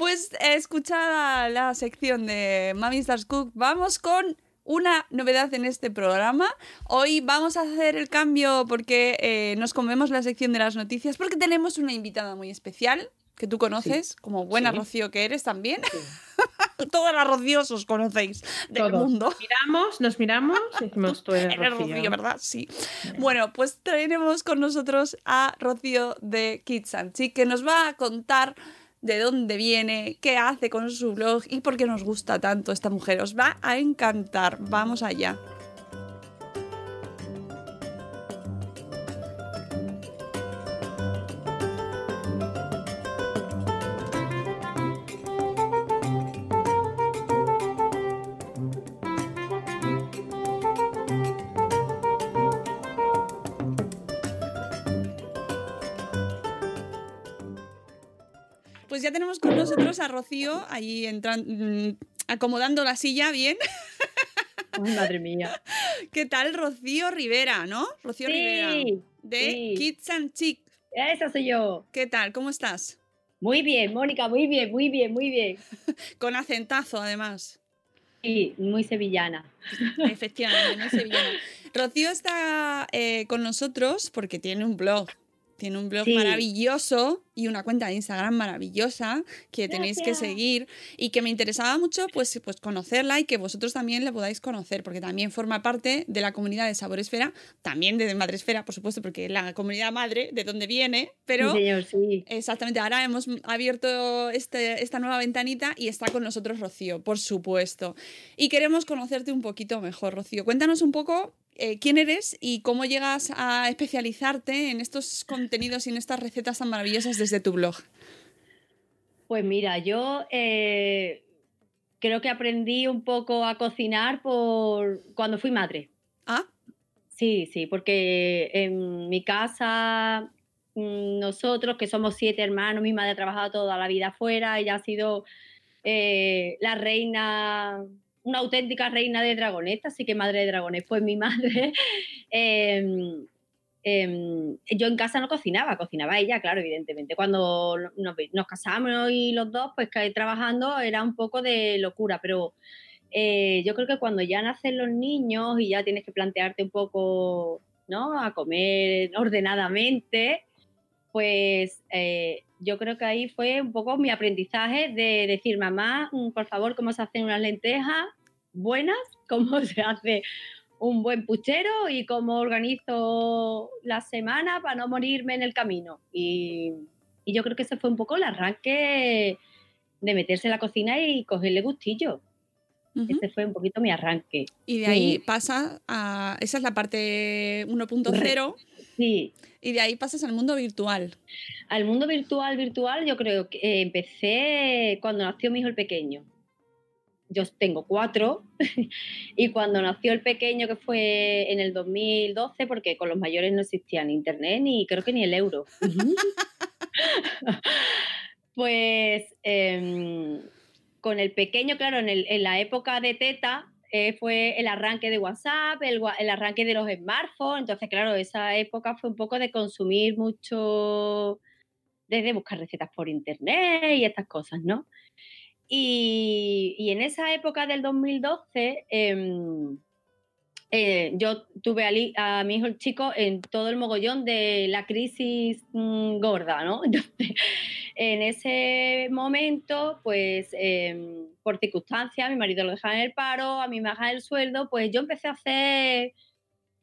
Pues escuchada la sección de Mami Stars Cook, vamos con una novedad en este programa. Hoy vamos a hacer el cambio porque eh, nos comemos la sección de las noticias porque tenemos una invitada muy especial que tú conoces, como buena Sí. Rocío que eres también. [LAUGHS] Todas las Rocíos os conocéis del Todos. mundo. Miramos, nos miramos y decimos, tú eres Eres Rocío. Rocío, ¿verdad? Sí. Bueno, pues tenemos con nosotros a Rocío de Kids and que nos va a contar de dónde viene, qué hace con su blog y por qué nos gusta tanto esta mujer. Os va a encantar. Vamos allá. Ya tenemos con nosotros a Rocío allí entran- mm, acomodando la silla bien. Madre mía. [LAUGHS] ¿Qué tal, Rocío Rivera, no? Rocío Rivera. De sí. Kids and Chic. esa soy yo. ¿Qué tal? ¿Cómo estás? Muy bien, Mónica, muy bien, muy bien, muy bien. [LAUGHS] Con acentazo, además. Sí, muy sevillana. [LAUGHS] Efectivamente, muy sevillana. Rocío está eh, con nosotros porque tiene un blog. Tiene un blog Sí. maravilloso y una cuenta de Instagram maravillosa que tenéis que seguir y que me interesaba mucho pues, pues conocerla y que vosotros también la podáis conocer porque también forma parte de la comunidad de Saboresfera, también de Madresfera, por supuesto, porque es la comunidad madre de donde viene, pero Sí, señor, sí. exactamente ahora hemos abierto este, esta nueva ventanita y está con nosotros Rocío, por supuesto. Y queremos conocerte un poquito mejor, Rocío. Cuéntanos un poco eh, quién eres y cómo llegas a especializarte en estos contenidos y en estas recetas tan maravillosas desde tu blog. Pues mira, yo eh, creo que aprendí un poco a cocinar por cuando fui madre. Ah, Sí, sí, porque en mi casa, mm, nosotros que somos siete hermanos, mi madre ha trabajado toda la vida afuera, ella ha sido eh, la reina, una auténtica reina de dragones, así que madre de dragones, pues mi madre. [LAUGHS] em, em, yo en casa no cocinaba, cocinaba ella, claro, evidentemente. Cuando nos, nos casamos y los dos, pues que trabajando era un poco de locura, pero eh, yo creo que cuando ya nacen los niños y ya tienes que plantearte un poco, ¿no? A comer ordenadamente, pues eh, yo creo que ahí fue un poco mi aprendizaje de decir, mamá, mm, por favor, ¿cómo se hacen unas lentejas buenas? [LAUGHS] ¿Cómo se hace un buen puchero? ¿Y cómo organizo la semana para no morirme en el camino? Y, y yo creo que ese fue un poco el arranque de meterse en la cocina y cogerle gustillo. Ese fue un poquito mi arranque. y de ahí Sí. pasa a... Esa es la parte 1.0 Sí, y de ahí pasas al mundo virtual. al mundo virtual, virtual, yo creo que eh, empecé cuando nació mi hijo el pequeño. Yo tengo cuatro [LAUGHS] y cuando nació el pequeño, que fue en el 2012, porque con los mayores no existía ni internet ni creo que ni el euro. [LAUGHS] pues em, con el pequeño, claro, en, la época de teta eh, fue el arranque de WhatsApp, el, arranque de los smartphones, entonces claro, esa época fue un poco de consumir mucho, desde buscar recetas por internet y estas cosas, ¿no? Y, en esa época del 2012, em, eh, yo tuve a, li- a mi hijo el chico en todo el mogollón de la crisis mm, gorda, ¿no? [LAUGHS] En ese momento, pues em, por circunstancias, mi marido lo dejaba en el paro, a mí me bajaban el sueldo, pues yo empecé a hacer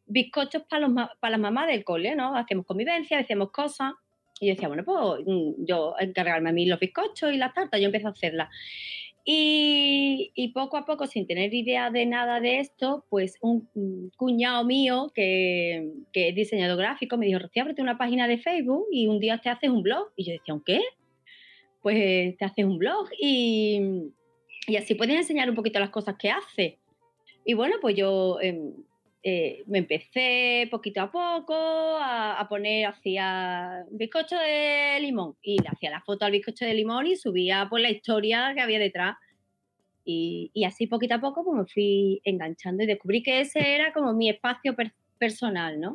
bizcochos para las mamás del cole, ¿no? Hacíamos convivencia, hacíamos cosas. Y yo decía, bueno, pues mm, yo encargarme a mí los bizcochos y las tartas, yo empecé a hacerlas. Y, poco a poco, sin tener idea de nada de esto, pues un cuñado mío que, que es diseñador gráfico me dijo, Rocío, ábrete una página de Facebook y un día te haces un blog. Y yo decía, ¿un qué? Pues te haces un blog y, y así puedes enseñar un poquito las cosas que haces. Y bueno, pues yo em, eh, me empecé poquito a poco a, a poner, hacía bizcocho de limón y le hacía la foto al bizcocho de limón y subía por la historia que había detrás. Y, y así poquito a poco pues me fui enganchando y descubrí que ese era como mi espacio per- personal, ¿no?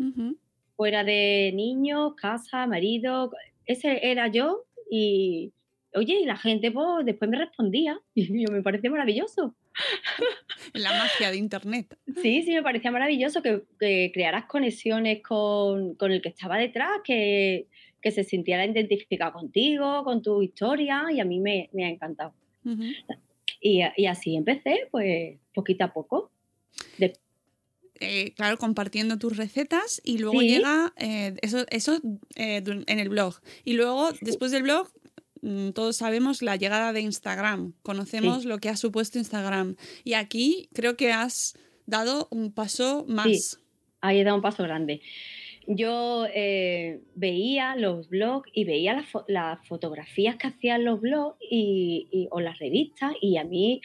Fuera de niños, casa, marido, ese era yo y, oye, y la gente pues después me respondía [LAUGHS] y yo me parecía maravilloso. [LAUGHS] La magia de internet. Sí, sí, me parecía maravilloso que, que crearas conexiones con, con el que estaba detrás, que, que se sintiera identificado contigo, con tu historia, y a mí me, me ha encantado. Y, y así empecé, pues poquito a poco. De- eh, claro, compartiendo tus recetas y luego Sí. llega eh, eso, eso eh, en el blog. Y luego, después del blog, todos sabemos la llegada de Instagram. Conocemos lo que ha supuesto Instagram. Y aquí creo que has dado un paso más. ahí he dado un paso grande. Yo eh, veía los blogs y veía las, fo- las fotografías que hacían los blogs y, y- o las revistas y a mí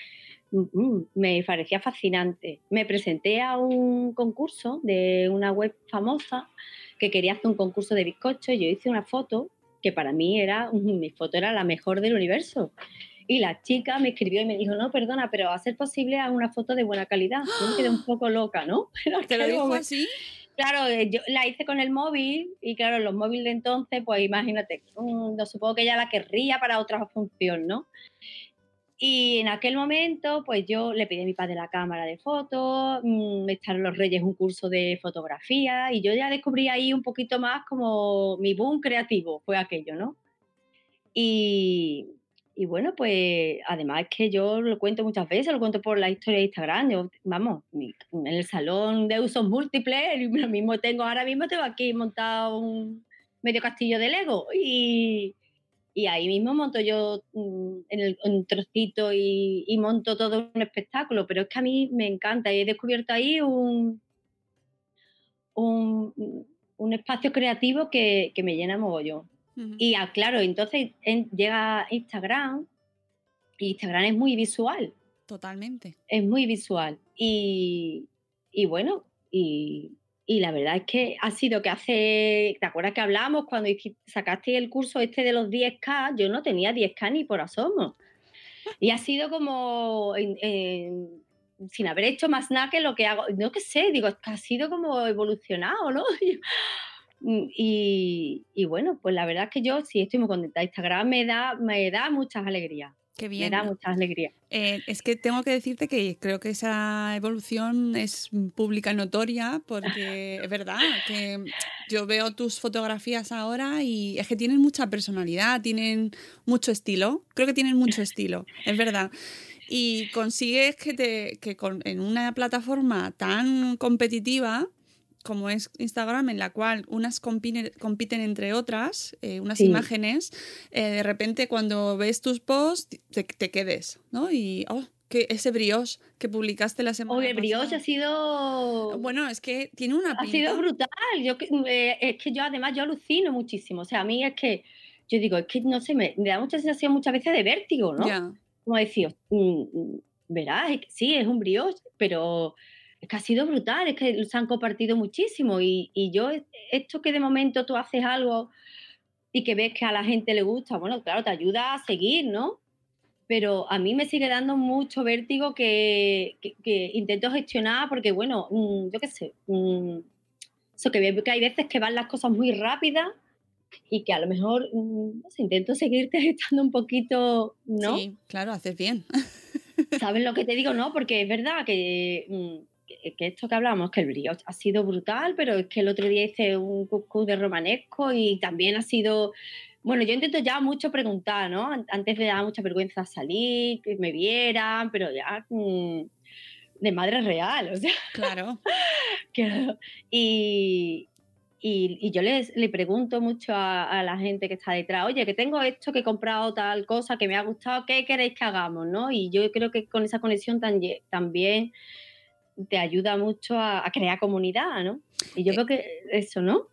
mm, mm, me parecía fascinante. Me presenté a un concurso de una web famosa que quería hacer un concurso de bizcocho y yo hice una foto que para mí era, [LAUGHS] mi foto era la mejor del universo. Y la chica me escribió y me dijo, no, perdona, pero a ser posible una foto de buena calidad. Yo me quedé un poco loca, ¿no? [LAUGHS] Pero ¿Te lo claro, dijo me- así? Claro, eh, yo la hice con el móvil y claro, los móviles de entonces, pues imagínate, mm, no supongo que ella la querría para otra función, ¿no? Y en aquel momento, pues yo le pedí a mi padre la cámara de fotos, mm, me echaron los Reyes un curso de fotografía y yo ya descubrí ahí un poquito más como mi boom creativo, fue aquello, ¿no? Y, y bueno, pues además que yo lo cuento muchas veces, lo cuento por la historia de Instagram. Yo, vamos, en el salón de usos múltiples, lo mismo tengo, ahora mismo tengo aquí montado un medio castillo de Lego y, y ahí mismo monto yo mm, en el, un trocito y, y, monto todo un espectáculo. Pero es que a mí me encanta y he descubierto ahí un, un, un espacio creativo que, que me llena mogollón. Y ah, claro, entonces llega Instagram y Instagram es muy visual. Totalmente. Es muy visual. Y, y bueno, y, y, la verdad es que ha sido que hace, ¿te acuerdas que hablamos cuando sacaste el curso este de los 10K? Yo no tenía 10K ni por asomo. Y ha sido como, sin haber hecho más nada que lo que hago, no que sé, digo, ha sido como evolucionado, ¿no? [LAUGHS] Y, y, bueno, pues la verdad es que yo sí estoy muy contenta. Instagram me da, me da muchas alegrías. Qué bien. Me da muchas alegrías. Eh, es que tengo que decirte que creo que esa evolución es pública notoria porque es verdad que yo veo tus fotografías ahora y es que tienen mucha personalidad, tienen mucho estilo. Creo que tienen mucho estilo, es verdad. Y consigues que, te, que con, en una plataforma tan competitiva como es Instagram, en la cual unas compiten, compiten entre otras, eh, unas Sí. imágenes, eh, de repente cuando ves tus posts te, te quedes, ¿no? Y, oh, que ese brioche que publicaste la semana Oye, brioche ha sido... Bueno, es que tiene una Ha pinta. sido brutal. Yo, eh, es que yo además yo alucino muchísimo. O sea, a mí es que, yo digo, es que no sé, me, me da mucha sensación muchas veces de vértigo, ¿no? Ya. Como decir, mm, mm, verás, sí, es un brioche, pero es que ha sido brutal, es que se han compartido muchísimo. Y, y yo, esto que de momento tú haces algo y que ves que a la gente le gusta, bueno, claro, te ayuda a seguir, ¿no? Pero a mí me sigue dando mucho vértigo que, que- que intento gestionar porque, bueno, mm, yo qué sé, mm, eso que veo que hay veces que van las cosas muy rápidas y que a lo mejor, mm, no sé, intento seguirte [LAUGHS] estando un poquito, ¿no? Sí, claro, haces bien. ¿Sabes lo que te digo? No, porque es verdad que, que- que esto que hablamos, que el brioche ha sido brutal, pero es que el otro día hice un cuscús de romanesco y también ha sido... Bueno, yo intento ya mucho preguntar, ¿no? An- Antes me daba mucha vergüenza salir, que me vieran, pero ya mm, de madre real, o sea, Claro. [LAUGHS] y, y, y yo les, le pregunto mucho a, a la gente que está detrás, oye, que tengo esto, que he comprado tal cosa, que me ha gustado, ¿qué queréis que hagamos? ¿no? Y yo creo que con esa conexión tan- también te ayuda mucho a, a crear comunidad, ¿no? Y yo Eh, creo que eso, ¿no?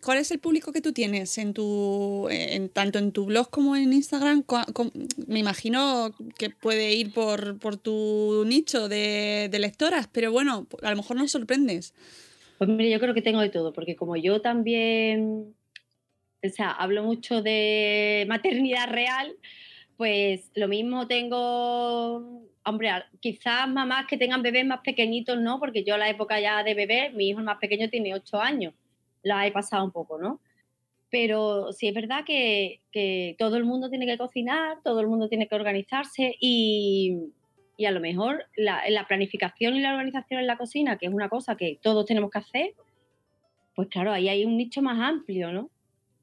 ¿Cuál es el público que tú tienes en tu, en, tanto en tu blog como en Instagram? Me imagino que puede ir por, por tu nicho de, de lectoras, pero bueno, a lo mejor nos sorprendes. Pues mire, yo creo que tengo de todo, porque como yo también, o sea, hablo mucho de maternidad real, pues lo mismo tengo, hombre, quizás mamás que tengan bebés más pequeñitos, no, porque yo la época ya de bebé, mi hijo más pequeño tiene 8 años, la he pasado un poco, ¿no? Pero sí es verdad que, que todo el mundo tiene que cocinar, todo el mundo tiene que organizarse y, y a lo mejor la, la planificación y la organización en la cocina, que es una cosa que todos tenemos que hacer, pues claro, ahí hay un nicho más amplio, ¿no?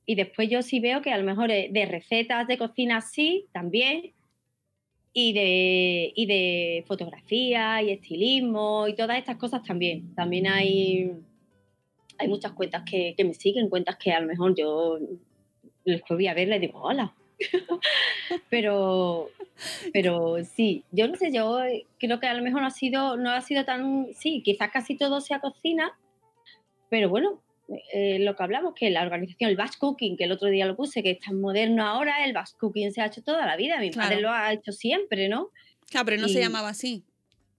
Y después yo sí veo que a lo mejor eh, de recetas de cocina sí, también, y de, y de fotografía y estilismo y todas estas cosas también. También hay, hay muchas cuentas que, que me siguen, cuentas que a lo mejor yo después voy a verla y digo, hola. [LAUGHS] pero, pero sí, yo no sé, yo creo que a lo mejor no ha sido, no ha sido tan, sí, quizás casi todo sea cocina, pero bueno, eh, lo que hablamos, que la organización, el batch cooking, que el otro día lo puse, que es tan moderno ahora, el batch cooking se ha hecho toda la vida, mi Claro. padre lo ha hecho siempre, ¿no? Claro, pero no se llamaba así.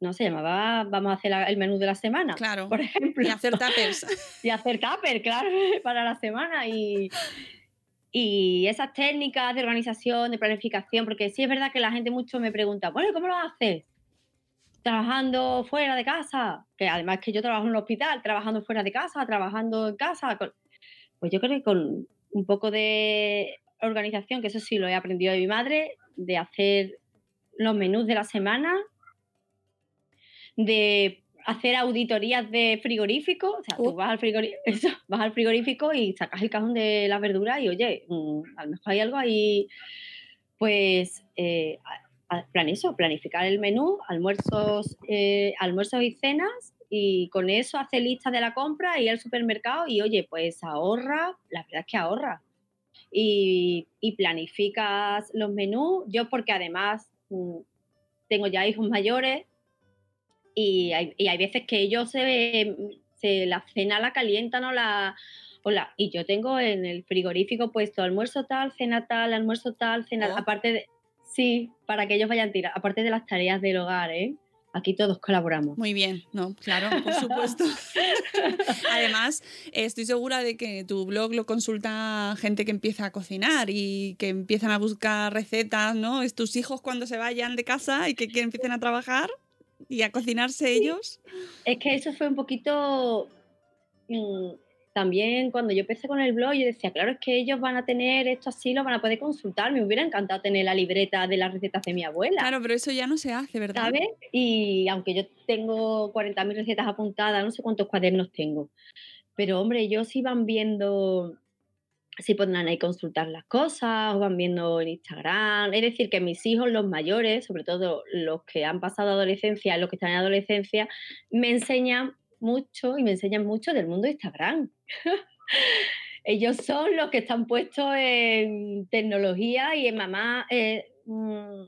No se llamaba, vamos a hacer el menú de la semana, Claro. por ejemplo Y hacer tapers. [LAUGHS] y hacer tupper, claro, [LAUGHS] para la semana. Y, y esas técnicas de organización, de planificación, porque sí es verdad que la gente mucho me pregunta, bueno, ¿y ¿cómo lo haces? Trabajando fuera de casa, que además que yo trabajo en un hospital, trabajando fuera de casa, trabajando en casa. con- Pues yo creo que con un poco de organización, que eso sí lo he aprendido de mi madre, de hacer los menús de la semana, de hacer auditorías de frigorífico, o sea, tú vas al, frigorí- [LAUGHS] eso, vas al frigorífico y sacas el cajón de las verduras y oye, mm, a lo mejor hay algo ahí, pues eh, plan eso, planificar el menú, almuerzos, eh, almuerzos y cenas y con eso hace lista de la compra y al supermercado y oye, pues ahorra, la verdad es que ahorra. Y, y planificas los menús, yo porque además mm, tengo ya hijos mayores y hay, y hay veces que ellos se, se la cena la calientan o la, o la- y yo tengo en el frigorífico puesto almuerzo tal, cena tal, almuerzo tal, cena Oh. aparte de sí, para que ellos vayan tirando, aparte de las tareas del hogar, ¿eh? Aquí todos colaboramos. Muy bien, no, claro, por supuesto. [LAUGHS] Además, estoy segura de que tu blog lo consulta gente que empieza a cocinar y que empiezan a buscar recetas, ¿no? Es tus hijos cuando se vayan de casa y que, que empiecen a trabajar y a cocinarse ellos. Es que eso fue un poquito mm, también cuando yo empecé con el blog, yo decía, claro, es que ellos van a tener esto así, lo van a poder consultar. Me hubiera encantado tener la libreta de las recetas de mi abuela. Claro, pero eso ya no se hace, ¿verdad? ¿sabes? Y aunque yo tengo 40.000 recetas apuntadas, no sé cuántos cuadernos tengo. Pero hombre, ellos iban viendo si podrán ahí consultar las cosas, o van viendo en Instagram. Es decir, que mis hijos, los mayores, sobre todo los que han pasado adolescencia, los que están en adolescencia, me enseñan mucho y me enseñan mucho del mundo de Instagram. [LAUGHS] Ellos son los que están puestos en tecnología y en mamá. eh, mm,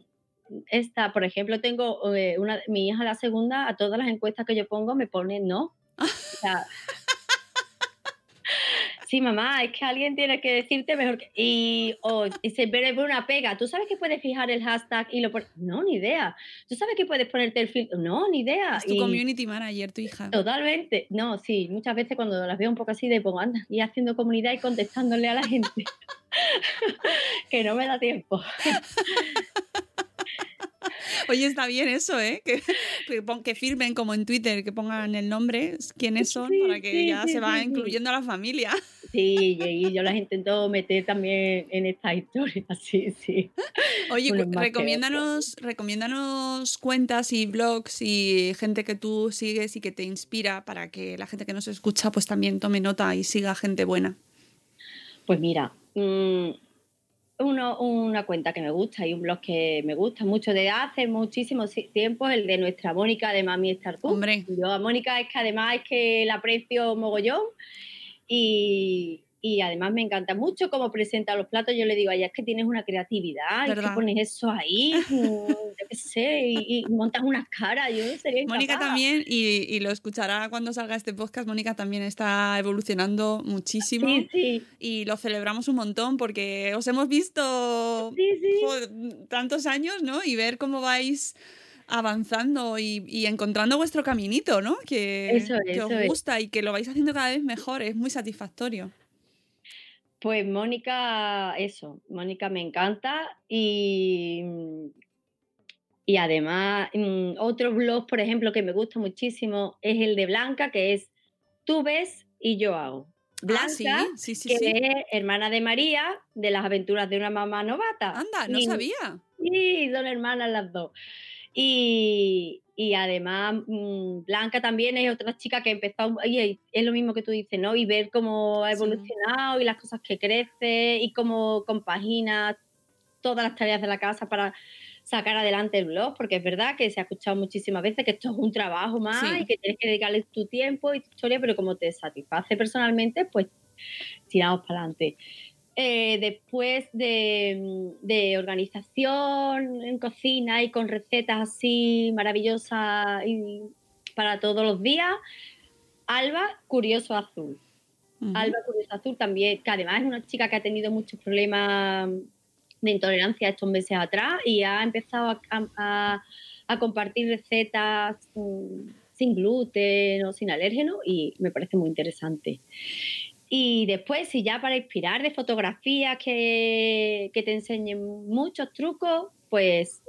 esta, por ejemplo, tengo eh, una, mi hija la segunda, a todas las encuestas que yo pongo me pone no. [LAUGHS] O sea, sí, mamá, es que alguien tiene que decirte mejor que... Y, o se ve una pega. ¿Tú sabes que puedes fijar el hashtag y lo pones? No, ni idea. ¿Tú sabes que puedes ponerte el filtro? No, ni idea. Es tu Y- community manager, tu hija. Totalmente. No, sí, muchas veces cuando las veo un poco así de pongo, anda, y haciendo comunidad y contestándole a la gente. [LAUGHS] que no me da tiempo. [LAUGHS] Oye, está bien eso, ¿eh? Que, que, pon- que firmen como en Twitter, que pongan el nombre, quiénes son, Sí, para que sí, ya sí, se va incluyendo a la familia. Sí, y yo las intento meter también en esta historia, sí, sí. Oye, recomiéndanos, recomiéndanos cuentas y blogs y gente que tú sigues y que te inspira para que la gente que nos escucha pues también tome nota y siga gente buena. Pues mira, mm, uno, una cuenta que me gusta y un blog que me gusta mucho de hace muchísimo si- tiempo, el de nuestra Mónica de Mami Star. Hombre. Yo a Mónica es que además es que la aprecio mogollón y, y además me encanta mucho cómo presenta los platos. Yo le digo a ella, es que tienes una creatividad, es que ¿Verdad? pones eso ahí, [LAUGHS] yo qué sé, y, y montas unas caras, yo sería Mónica también, y, y lo escuchará cuando salga este podcast, Mónica también está evolucionando muchísimo Sí, sí, y lo celebramos un montón porque os hemos visto sí, tantos años, ¿no? Y ver cómo vais avanzando y, y encontrando vuestro caminito, ¿no? Que, Eso es, que os es. gusta y que lo vais haciendo cada vez mejor, es muy satisfactorio. Pues Mónica, eso, Mónica me encanta y, y además mm, otro blog, por ejemplo, que me gusta muchísimo es el de Blanca, que es Tú ves y yo hago. Blanca, ah, sí, sí, sí, que es hermana de María, de las aventuras de una mamá novata. Anda, no Y- sabía. Sí, son hermanas las dos. Y, y además, mm, Blanca también es otra chica que empezó, y es lo mismo que tú dices, ¿no? Y ver cómo ha Sí. evolucionado y las cosas que crece y cómo compagina todas las tareas de la casa para sacar adelante el blog, porque es verdad que se ha escuchado muchísimas veces que esto es un trabajo más Sí. y que tienes que dedicarle tu tiempo y tu historia, pero como te satisface personalmente, pues tiramos para adelante. Eh, después de, de organización en cocina y con recetas así maravillosas y para todos los días, Alba Curioso Azul. Alba Curioso Azul también, que además es una chica que ha tenido muchos problemas de intolerancia estos meses atrás y ha empezado a, a- a compartir recetas mm, sin gluten o sin alérgeno y me parece muy interesante. Y después, si ya para inspirar de fotografías que, que te enseñen muchos trucos, pues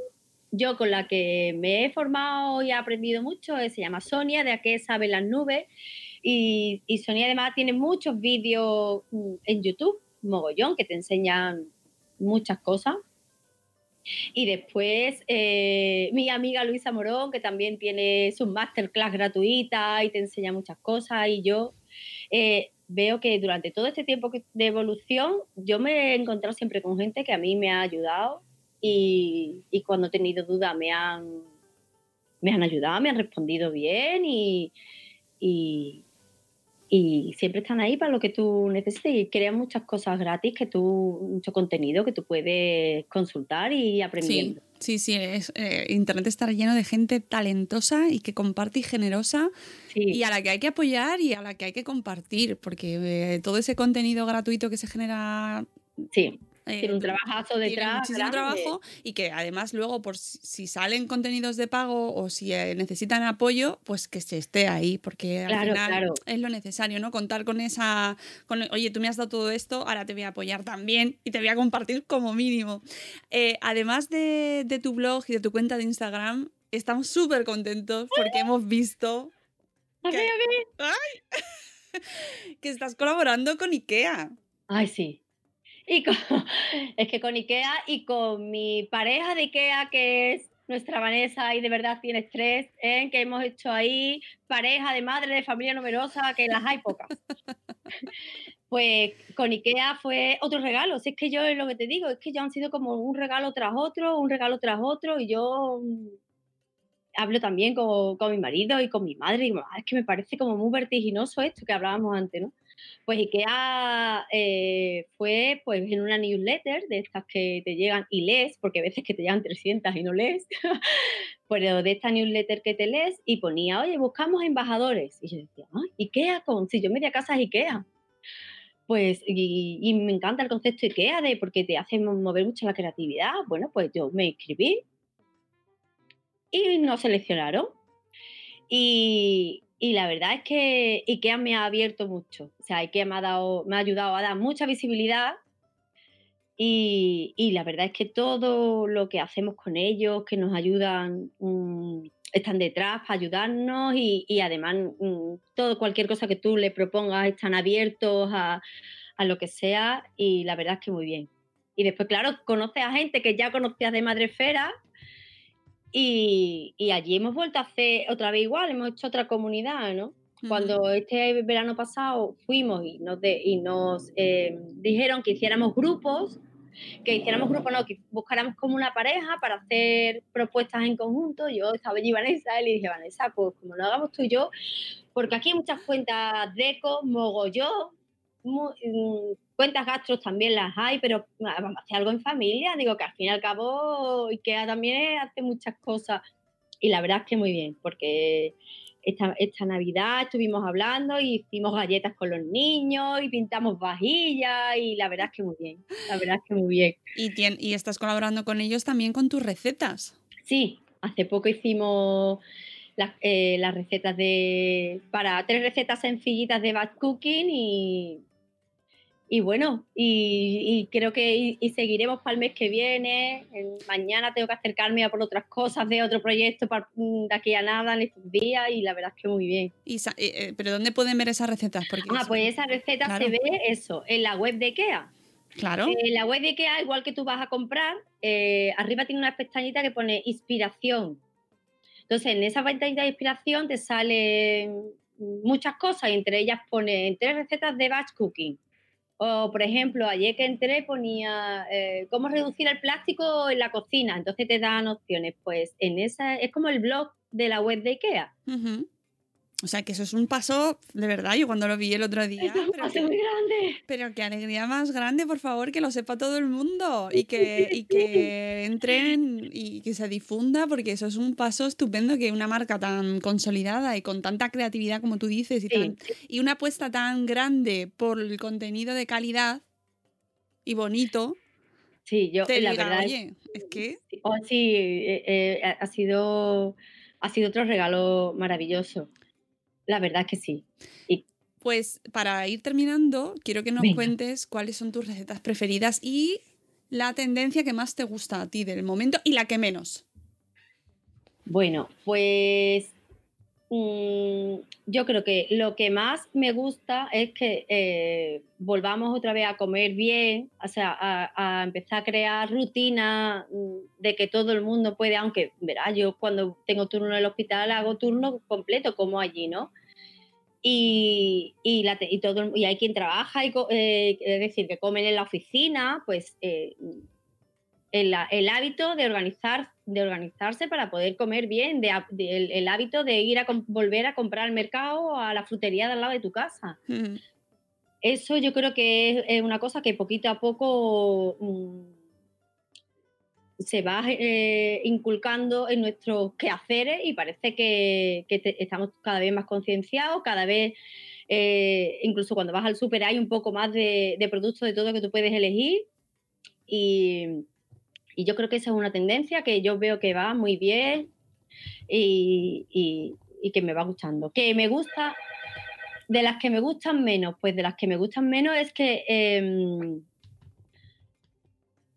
yo con la que me he formado y he aprendido mucho eh, se llama Sonia, de a qué saben las nubes. Y, y Sonia además tiene muchos vídeos mm, en YouTube, mogollón, que te enseñan muchas cosas. Y después eh, mi amiga Luisa Morón, que también tiene su masterclass gratuita y te enseña muchas cosas. Y yo eh, veo que durante todo este tiempo de evolución, yo me he encontrado siempre con gente que a mí me ha ayudado y, y cuando he tenido dudas me han, me han ayudado, me han respondido bien y, y, y siempre están ahí para lo que tú necesites y crean muchas cosas gratis que tú, mucho contenido que tú puedes consultar y aprendiendo. Sí, sí, es, eh, Internet está lleno de gente talentosa y que comparte y generosa y a la que hay que apoyar y a la que hay que compartir, porque eh, todo ese contenido gratuito que se genera sí. Tiene un trabajazo detrás. muchísimo trabajo y que además luego, por si salen contenidos de pago o si eh, necesitan apoyo, pues que se esté ahí, porque al final es lo necesario, ¿no? Contar con esa, con, oye, tú me has dado todo esto, ahora te voy a apoyar también y te voy a compartir como mínimo. Eh, además de, de tu blog y de tu cuenta de Instagram, estamos súper contentos porque hemos visto... Que, [LAUGHS] [LAUGHS] que estás colaborando con IKEA. Ay, sí. Y [LAUGHS] es que con IKEA y con mi pareja de IKEA, que es nuestra Vanessa, y de verdad tiene estrés, que hemos hecho ahí pareja de madre de familia numerosa, que las hay pocas. [LAUGHS] Pues con IKEA fue otro regalo. Si es que yo es lo que te digo, es que ya han sido como un regalo tras otro, un regalo tras otro, y yo mm, hablo también con, con mi marido y con mi madre, y digo, es que me parece como muy vertiginoso esto que hablábamos antes, ¿no? Pues IKEA eh, fue pues en una newsletter de estas que te llegan y lees, porque a veces que te llegan 300 y no lees, [LAUGHS] pero de esta newsletter que te lees y ponía, oye, buscamos embajadores. Y yo decía, ¿Ah, IKEA con, si yo media casa es IKEA. Pues, y, y, me encanta el concepto IKEA de porque te hace mover mucho la creatividad. Bueno, pues yo me inscribí y nos seleccionaron. Y, y la verdad es que IKEA me ha abierto mucho. O sea, IKEA me ha, dado, me ha ayudado a dar mucha visibilidad. Y, y la verdad es que todo lo que hacemos con ellos, que nos ayudan, um, están detrás para ayudarnos y, además um, todo, cualquier cosa que tú le propongas, están abiertos a, a lo que sea y la verdad es que muy bien. Y después, claro, conoces a gente que ya conocías de Madrefera y, y, allí hemos vuelto a hacer otra vez igual, hemos hecho otra comunidad, ¿no? Cuando este verano pasado fuimos y nos, de, y nos eh, dijeron que hiciéramos grupos, que hiciéramos grupos, no, que buscáramos como una pareja para hacer propuestas en conjunto. Yo estaba allí Vanessa y le dije, Vanessa, pues como lo hagamos tú y yo, porque aquí hay muchas cuentas deco, mogollón, Mm, cuentas gastros también las hay, pero vamos a hacer algo en familia. Digo que al fin y al cabo IKEA también hace muchas cosas y la verdad es que muy bien, porque esta, esta Navidad estuvimos hablando y hicimos galletas con los niños y pintamos vajillas y la verdad es que muy bien, la verdad es que muy bien. ¿Y, y estás colaborando con ellos también con tus recetas? Sí, hace poco hicimos las, eh, las recetas de para tres recetas sencillitas de batch cooking y y bueno, y, creo que y, seguiremos para el mes que viene. mañana tengo que acercarme a por otras cosas de otro proyecto para, mm, de aquí a nada en estos días y la verdad es que muy bien. Y, eh, eh, ¿Pero dónde pueden ver esas recetas? Porque ah, pues esas recetas se ve eso, en la web de IKEA. Claro. En la web de IKEA, igual que tú vas a comprar, eh, arriba tiene una pestañita que pone inspiración. Entonces, en esa pestañita de inspiración te salen muchas cosas y entre ellas pone tres recetas de batch cooking o, por ejemplo, ayer que entré ponía eh, cómo reducir el plástico en la cocina. Entonces te dan opciones. Pues en esa es como el blog de la web de IKEA. O sea que eso es un paso, de verdad, yo cuando lo vi el otro día. Es un pero paso que, muy grande. Pero qué alegría más grande, por favor, que lo sepa todo el mundo y que, y que entren y que se difunda, porque eso es un paso estupendo que una marca tan consolidada y con tanta creatividad como tú dices y, tan, y una apuesta tan grande por el contenido de calidad y bonito. Sí, yo te la diga, verdad oye, es que Oh, sí, eh, eh, ha sido ha sido otro regalo maravilloso. La verdad es que sí. Y Pues para ir terminando, quiero que nos Venga. cuentes cuáles son tus recetas preferidas y la tendencia que más te gusta a ti del momento y la que menos. bueno, pues yo creo que lo que más me gusta es que eh, volvamos otra vez a comer bien, o sea, a, empezar a crear rutinas mm, de que todo el mundo puede, aunque, verá, yo cuando tengo turno en el hospital hago turno completo, como allí, ¿no? Y, y, la y todo, y hay quien trabaja, y, eh, es decir, que comen en la oficina, pues eh, el, el hábito de, organizar, de organizarse para poder comer bien, de, a- de- el, el hábito de ir a volver a comprar al mercado o a la frutería de al lado de tu casa. Mm. Eso yo creo que es, es una cosa que poquito a poco mm, se va eh, inculcando en nuestros quehaceres y parece que, que te- estamos cada vez más concienciados, cada vez, eh, incluso cuando vas al súper hay un poco más de, de productos de todo que tú puedes elegir y, y yo creo que esa es una tendencia que yo veo que va muy bien y, y- y que me va gustando. Que me gusta, de las que me gustan menos, pues de las que me gustan menos es que, em,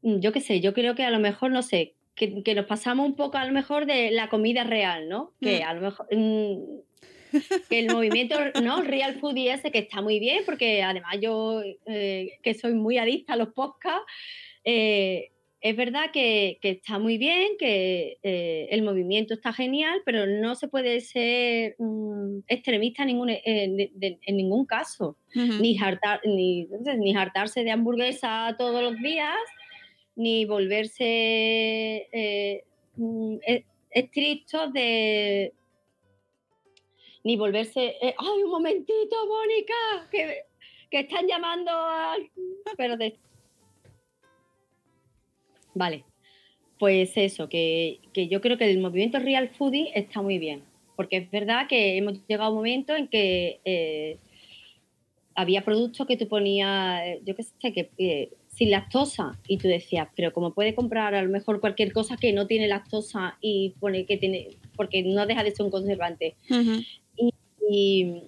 yo qué sé, yo creo que a lo mejor, no sé, que, que nos pasamos un poco a lo mejor de la comida real, ¿no? Que Mm. a lo mejor... mm, que el movimiento, ¿no? Real Foodie ese que está muy bien, porque además yo, eh, que soy muy adicta a los podcasts, eh, es verdad que, que está muy bien, que eh, el movimiento está genial, pero no se puede ser mm, extremista en ningún, en, de- en ningún caso. Ni, hartar, ni, entonces, ni hartarse de hamburguesa todos los días, ni volverse eh, mm, e- estrictos de... Ni volverse... eh, ¡Ay, un momentito, Mónica! Que, que están llamando a... Pero de... Vale. Pues eso, que, que yo creo que el movimiento Real Foodie está muy bien. Porque es verdad que hemos llegado a un momento en que eh, había productos que tú ponías, eh, yo qué sé, que eh, sin lactosa. Y tú decías, pero como puede comprar a lo mejor cualquier cosa que no tiene lactosa y pone que tiene, porque no deja de ser un conservante. Ujú. Y,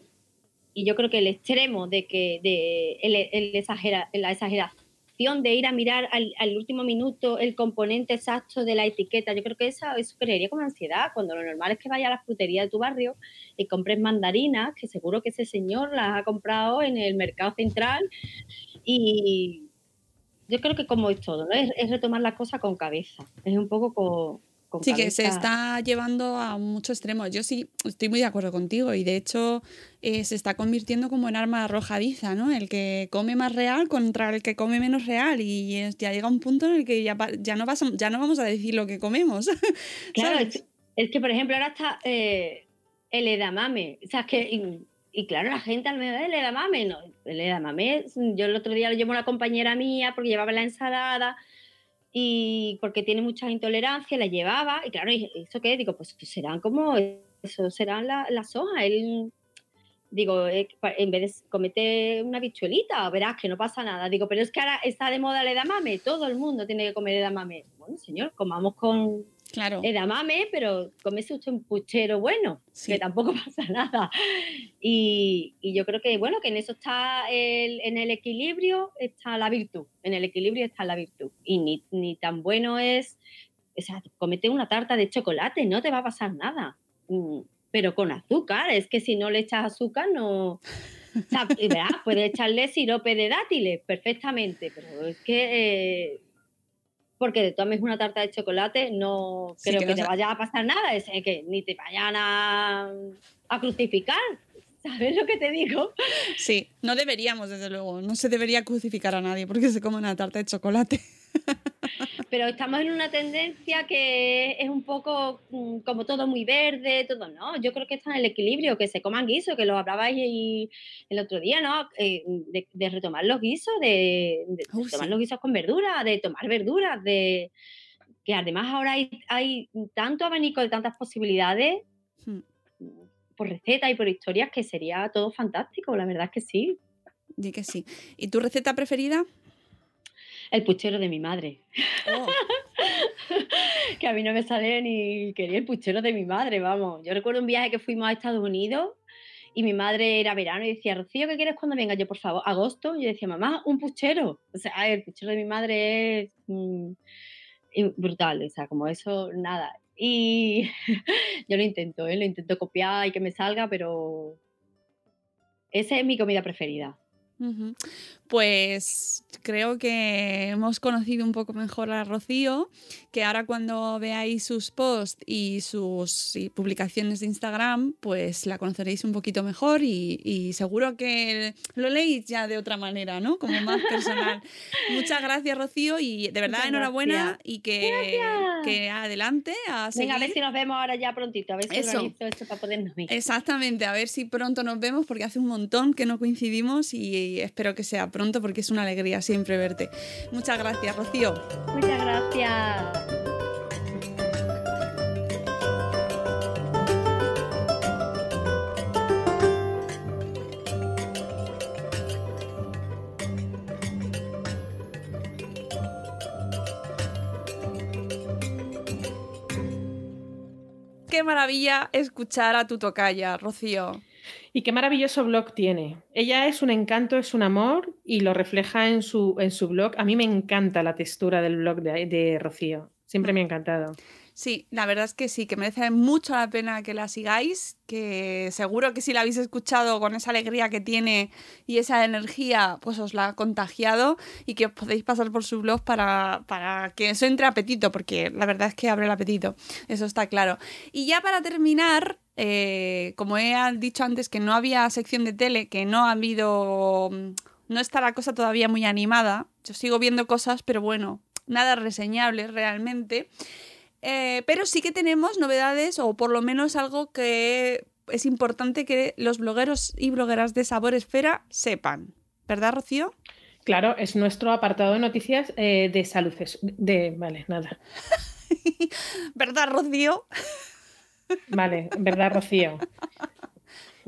y yo creo que el extremo de que de el, el exagera- la exageración de ir a mirar al, al último minuto el componente exacto de la etiqueta, yo creo que eso, eso crearía como ansiedad, cuando lo normal es que vayas a la frutería de tu barrio y compres mandarinas, que seguro que ese señor las ha comprado en el mercado central. Y yo creo que como es todo, ¿no? es, es retomar las cosas con cabeza, es un poco con, con Sí, que se cabeza. está llevando a muchos extremos. Yo sí estoy muy de acuerdo contigo y de hecho eh, se está convirtiendo como en arma arrojadiza, ¿no? El que come más real contra el que come menos real y es- ya llega un punto en el que ya, ya, no, vas a- ya no vamos a decir lo que comemos. [LAUGHS] Claro, es, es que por ejemplo ahora está eh, el edamame. O sea, es que, y, y claro, la gente al medio el edamame, no, el edamame, yo el otro día lo llevo a una compañera mía porque llevaba la ensalada y porque tiene muchas intolerancias, la llevaba y claro, ¿y ¿eso qué? Digo, pues serán como, eso serán la- las hojas. Él, digo, eh, en vez de comete una bichuelita, verás que no pasa nada. Digo, pero es que ahora está de moda el edamame, todo el mundo tiene que comer edamame. Bueno, señor, comamos con Claro. edamame, pero cómese usted un puchero bueno, Sí. que tampoco [LAUGHS] pasa nada. Y, y yo creo que, bueno, que en eso está el, en el equilibrio está la virtud, en el equilibrio está la virtud. Y ni, ni tan bueno es, o sea, comete una tarta de chocolate, no te va a pasar nada. Mm, Pero con azúcar, es que si no le echas azúcar no... O sea, puedes echarle sirope de dátiles perfectamente, pero es que... eh, porque de tomes una tarta de chocolate no Sí, creo que que, no te vaya a pasar nada, es que ni te vayan a, a crucificar. ¿Sabes lo que te digo? Sí, no deberíamos, desde luego. No se debería crucificar a nadie porque se come una tarta de chocolate. Pero estamos en una tendencia que es un poco mm, como todo muy verde, todo, ¿no? Yo creo que está en el equilibrio, que se coman guisos, que lo hablabais y- el otro día, ¿no? Eh, de, de retomar los guisos, de, de Uh, tomar sí. los guisos con verduras, de tomar verduras, de que además ahora hay, hay tanto abanico de tantas posibilidades Hmm. por recetas y por historias que sería todo fantástico, la verdad es que sí. Di que sí. ¿Y tu receta preferida? El puchero de mi madre. Oh, [LAUGHS] que a mí no me sale ni quería el puchero de mi madre, vamos. Yo recuerdo un viaje que fuimos a Estados Unidos y mi madre era verano y decía, Rocío, ¿qué quieres cuando venga? Yo, por favor, agosto. Y yo decía, mamá, un puchero. O sea, el puchero de mi madre es mm, brutal, o sea, como eso, nada. Y [LAUGHS] yo lo intento, ¿eh? lo intento copiar y que me salga, pero esa es mi comida preferida. Pues creo que hemos conocido un poco mejor a Rocío, que ahora cuando veáis sus posts y sus y publicaciones de Instagram, pues la conoceréis un poquito mejor y, y seguro que lo leéis ya de otra manera, ¿no? Como más [LAUGHS] personal. Muchas gracias, Rocío, y de verdad Muchas enhorabuena gracias. y que, que adelante a Venga, a ver si nos vemos ahora ya prontito, a ver si Eso. organizo esto para podernos ver. Exactamente, a ver si pronto nos vemos porque hace un montón que no coincidimos y espero que sea pronto porque es una alegría siempre verte. Muchas gracias, Rocío. Muchas gracias. Qué maravilla escuchar a tu tocaya, Rocío. Y qué maravilloso blog tiene. Ella es un encanto, es un amor y lo refleja en su, en su blog. A mí me encanta la textura del blog de, Rocío. Siempre me ha encantado. Sí, la verdad es que sí, que merece mucho la pena que la sigáis, que seguro que si la habéis escuchado con esa alegría que tiene y esa energía, pues os la ha contagiado y que os podéis pasar por su blog para, para que eso entre apetito, porque la verdad es que abre el apetito, eso está claro. Y ya para terminar, eh, como he dicho antes que no había sección de tele, que no ha habido, no está la cosa todavía muy animada, yo sigo viendo cosas, pero bueno, nada reseñable realmente. Eh, pero sí que tenemos novedades o por lo menos algo que es importante que los blogueros y blogueras de Sabor Esfera sepan. ¿Verdad, Rocío? Claro, es nuestro apartado de noticias eh, de salud. De, vale, nada. [LAUGHS] ¿Verdad, Rocío? Vale, ¿verdad, Rocío?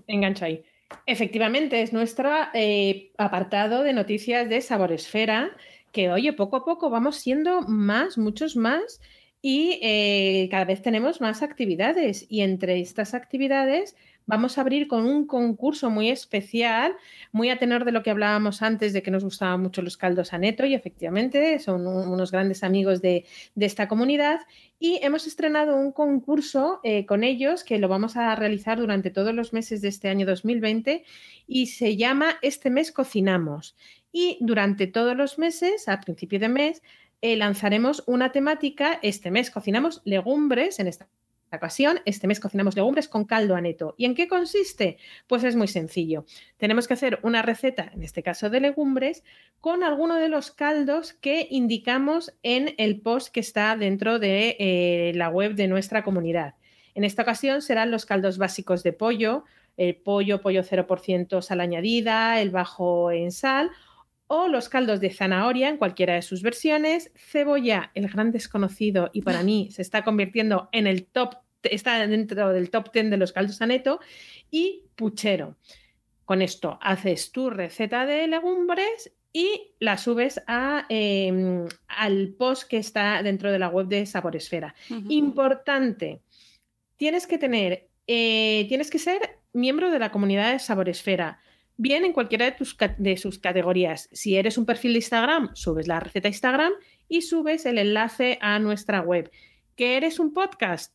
Engancha ahí. Efectivamente, es nuestro eh, apartado de noticias de Sabor Esfera, que oye, poco a poco vamos siendo más, muchos más, y eh, cada vez tenemos más actividades. Y entre estas actividades vamos a abrir con un concurso muy especial, muy a tenor de lo que hablábamos antes de que nos gustaban mucho los caldos a neto, y efectivamente son un- unos grandes amigos de, de esta comunidad. Y hemos estrenado un concurso eh, con ellos que lo vamos a realizar durante todos los meses de este año 2020 y se llama Este mes cocinamos. Y durante todos los meses, a principio de mes, eh, lanzaremos una temática. Este mes cocinamos legumbres en esta ocasión. Este mes cocinamos legumbres con caldo aneto. ¿Y en qué consiste? Pues es muy sencillo. Tenemos que hacer una receta, en este caso de legumbres, con alguno de los caldos que indicamos en el post que está dentro de eh, la web de nuestra comunidad. En esta ocasión serán los caldos básicos de pollo, el pollo, pollo 0% sal añadida, el bajo en sal, o los caldos de zanahoria en cualquiera de sus versiones, cebolla, el gran desconocido y para mí se está convirtiendo en el top, está dentro del top 10 de los caldos aneto, y puchero. Con esto haces tu receta de legumbres y la subes a, eh, al post que está dentro de la web de Saboresfera. Importante, tienes que tener, eh, tienes que ser miembro de la comunidad de Saboresfera, bien en cualquiera de, tus, de sus categorías. Si eres un perfil de Instagram, subes la receta a Instagram y subes el enlace a nuestra web. ¿Que eres un podcast?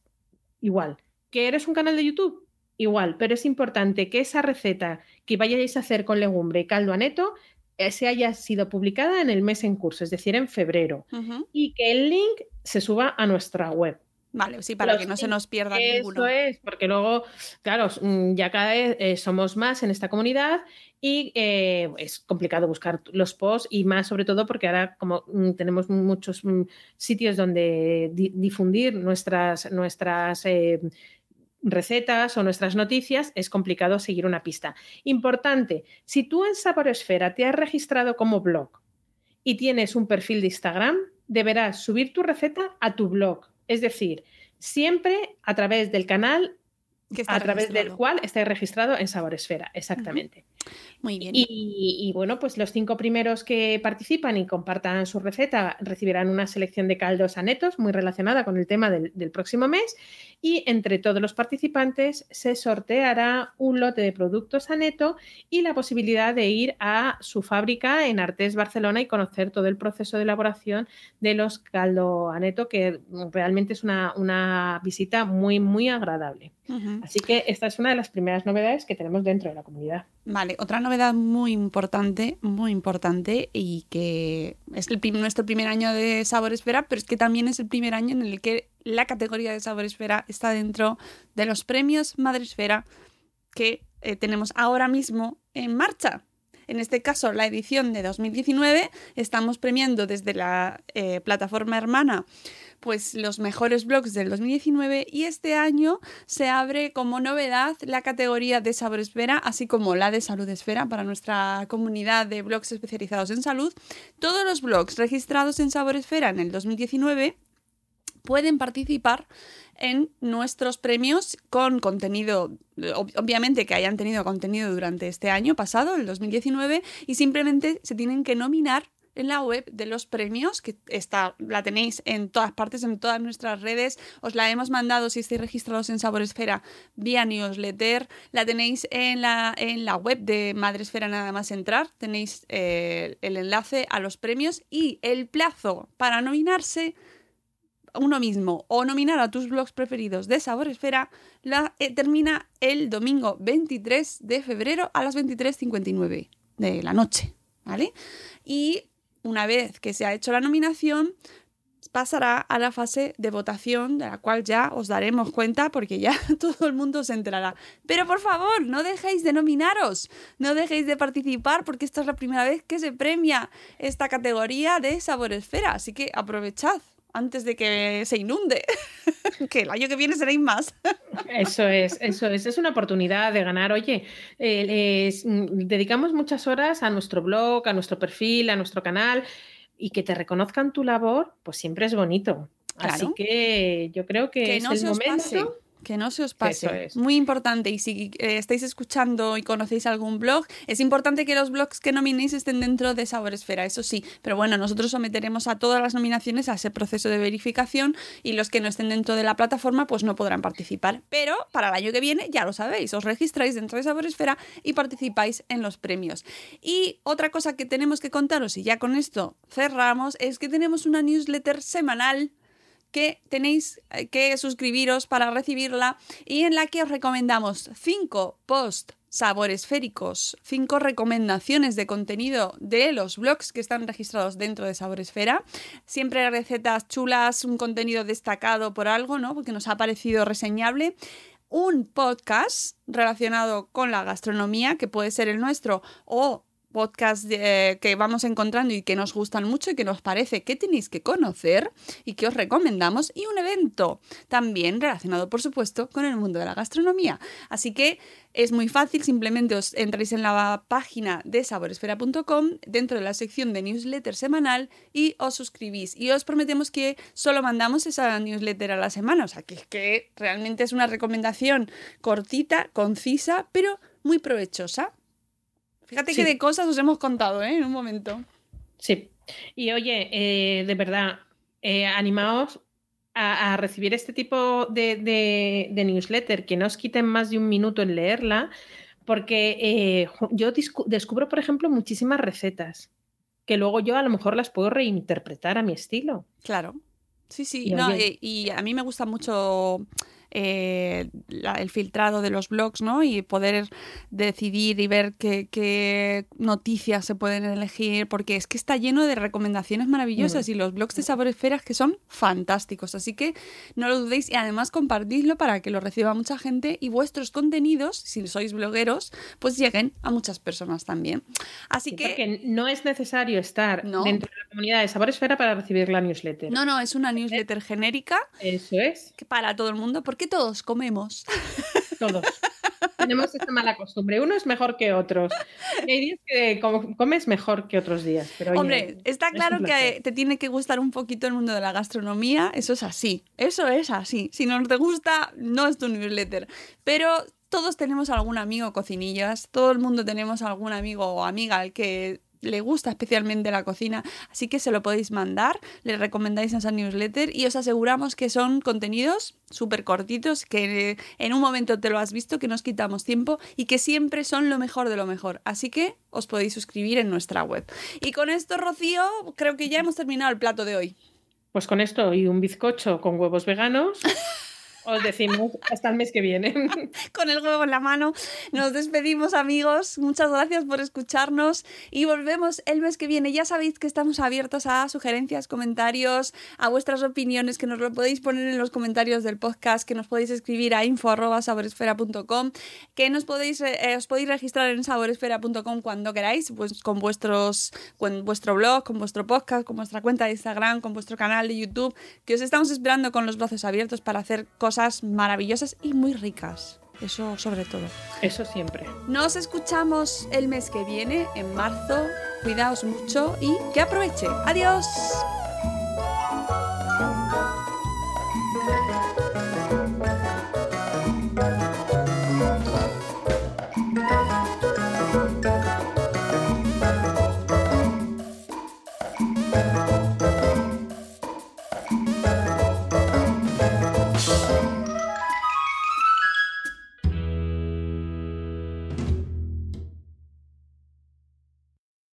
Igual. ¿Que eres un canal de YouTube? Igual, pero es importante que esa receta que vayáis a hacer con legumbre y caldo aneto eh, se haya sido publicada en el mes en curso, es decir, en febrero, y que el link se suba a nuestra web. Vale, sí, para que no se nos pierda Eso ninguno. es, porque luego, claro, mm, ya cada vez eh, somos más en esta comunidad y eh, es complicado buscar los posts y más sobre todo porque ahora como mm, tenemos muchos mm, sitios donde di- difundir nuestras, nuestras eh, recetas o nuestras noticias, es complicado seguir una pista. Importante, si tú en Saboresfera te has registrado como blog y tienes un perfil de Instagram, deberás subir tu receta a tu blog. Es decir, siempre a través del canal Que está a través del cual estáis registrado en Saboresfera, exactamente. Muy bien. Y, y, bueno, pues los cinco primeros que participan y compartan su receta recibirán una selección de caldos anetos muy relacionada con el tema del, del, próximo mes. Y entre todos los participantes se sorteará un lote de productos aneto y la posibilidad de ir a su fábrica en Artés, Barcelona y conocer todo el proceso de elaboración de los caldo aneto, que realmente es una, una visita muy, muy agradable. Uh -huh. Así que esta es una de las primeras novedades que tenemos dentro de la comunidad. Vale, otra novedad muy importante, muy importante y que es nuestro primer año de Sabor Esfera, pero es que también es el primer año en el que la categoría de Sabor Esfera está dentro de los premios Madre Esfera que eh, tenemos ahora mismo en marcha. En este caso, la edición de 2019, estamos premiando desde la eh, plataforma hermana pues los mejores blogs del 2019 y este año se abre como novedad la categoría de Sabor Esfera, así como la de Salud Esfera para nuestra comunidad de blogs especializados en salud. Todos los blogs registrados en Sabor Esfera en el 2019 pueden participar en nuestros premios con contenido, obviamente que hayan tenido contenido durante este año pasado, el 2019, y simplemente se tienen que nominar en la web de los premios, que está, la tenéis en todas partes, en todas nuestras redes. Os la hemos mandado si estáis registrados en Saboresfera vía newsletter. La tenéis en la, en la web de Madresfera nada más entrar. Tenéis eh, el enlace a los premios y el plazo para nominarse uno mismo o nominar a tus blogs preferidos de Sabor Esfera eh, termina el domingo 23 de febrero a las 23.59 de la noche, ¿vale? Y una vez que se ha hecho la nominación, pasará a la fase de votación, de la cual ya os daremos cuenta porque ya [LAUGHS] todo el mundo se enterará. Pero por favor, no dejéis de nominaros, no dejéis de participar porque esta es la primera vez que se premia esta categoría de Sabor Esfera, así que aprovechad antes de que se inunde, [LAUGHS] que el año que viene seréis más. Eso es, eso es, es una oportunidad de ganar. Oye, eh, les, dedicamos muchas horas a nuestro blog, a nuestro perfil, a nuestro canal y que te reconozcan tu labor, pues siempre es bonito. Claro. Así que yo creo que, que es no el momento. Pase. Que no se os pase. Eso es. Muy importante. Y si eh, estáis escuchando y conocéis algún blog, es importante que los blogs que nominéis estén dentro de Sabor Esfera, eso sí. Pero bueno, nosotros someteremos a todas las nominaciones a ese proceso de verificación y los que no estén dentro de la plataforma pues no podrán participar. Pero para el año que viene, ya lo sabéis, os registráis dentro de Sabor Esfera y participáis en los premios. Y otra cosa que tenemos que contaros, y ya con esto cerramos, es que tenemos una newsletter semanal que tenéis que suscribiros para recibirla y en la que os recomendamos cinco posts saboresféricos, cinco recomendaciones de contenido de los blogs que están registrados dentro de Saboresfera. Siempre recetas chulas, un contenido destacado por algo, ¿no? Porque nos ha parecido reseñable. Un podcast relacionado con la gastronomía, que puede ser el nuestro, o podcasts eh, que vamos encontrando y que nos gustan mucho y que nos parece que tenéis que conocer y que os recomendamos y un evento también relacionado por supuesto con el mundo de la gastronomía. Así que es muy fácil, simplemente os entráis en la página de saboresfera.com dentro de la sección de newsletter semanal y os suscribís. Y os prometemos que solo mandamos esa newsletter a la semana, o sea que, que realmente es una recomendación cortita, concisa, pero muy provechosa. Fíjate Sí. que de cosas os hemos contado, ¿eh? En un momento. Sí. Y oye, eh, de verdad, eh, animaos a, a recibir este tipo de, de- de newsletter, que no os quiten más de un minuto en leerla, porque eh, yo descubro, por ejemplo, muchísimas recetas que luego yo a lo mejor las puedo reinterpretar a mi estilo. Claro. Sí, sí. Y no, oye- y a mí me gusta mucho eh, la- el filtrado de los blogs, ¿no? Y poder decidir y ver qué, qué noticias se pueden elegir, porque es que está lleno de recomendaciones maravillosas y los blogs de Sabor Esferas que son fantásticos. Así que no lo dudéis y además compartidlo para que lo reciba mucha gente y vuestros contenidos, si sois blogueros, pues lleguen a muchas personas también. Así Sí, que... Porque no es necesario estar No. dentro de la comunidad de Sabor Esfera para recibir la newsletter. No, no, es una newsletter genérica Eso es, que para todo el mundo, porque todos comemos. todos. [LAUGHS] Tenemos esta mala costumbre. Uno es mejor que otros. Y hay días que com- comes mejor que otros días. Pero oye, Hombre, está claro que te tiene que gustar un poquito el mundo de la gastronomía, eso es así, eso es así. Si no te gusta, no es tu newsletter. Pero todos tenemos algún amigo cocinillas, todo el mundo tenemos algún amigo o amiga al que le gusta especialmente la cocina, así que se lo podéis mandar, le recomendáis esa newsletter y os aseguramos que son contenidos súper cortitos, que en un momento te lo has visto, que nos quitamos tiempo y que siempre son lo mejor de lo mejor. Así que os podéis suscribir en nuestra web. Y con esto, Rocío, creo que ya hemos terminado el plato de hoy. Pues con esto y un bizcocho con huevos veganos, [LAUGHS] os decimos hasta el mes que viene. [LAUGHS] Con el huevo en la mano, nos despedimos amigos. Muchas gracias por escucharnos y volvemos el mes que viene. Ya sabéis que estamos abiertos a sugerencias, comentarios, a vuestras opiniones, que nos lo podéis poner en los comentarios del podcast, que nos podéis escribir a info@saboresfera.com, que nos podéis eh, os podéis registrar en saboresfera.com cuando queráis, pues con vuestros con vuestro blog, con vuestro podcast, con vuestra cuenta de Instagram, con vuestro canal de YouTube, que os estamos esperando con los brazos abiertos para hacer cosas maravillosas y muy ricas. Eso sobre todo. Eso siempre. Nos escuchamos el mes que viene, en marzo. Cuidaos mucho y que aproveche. Adiós.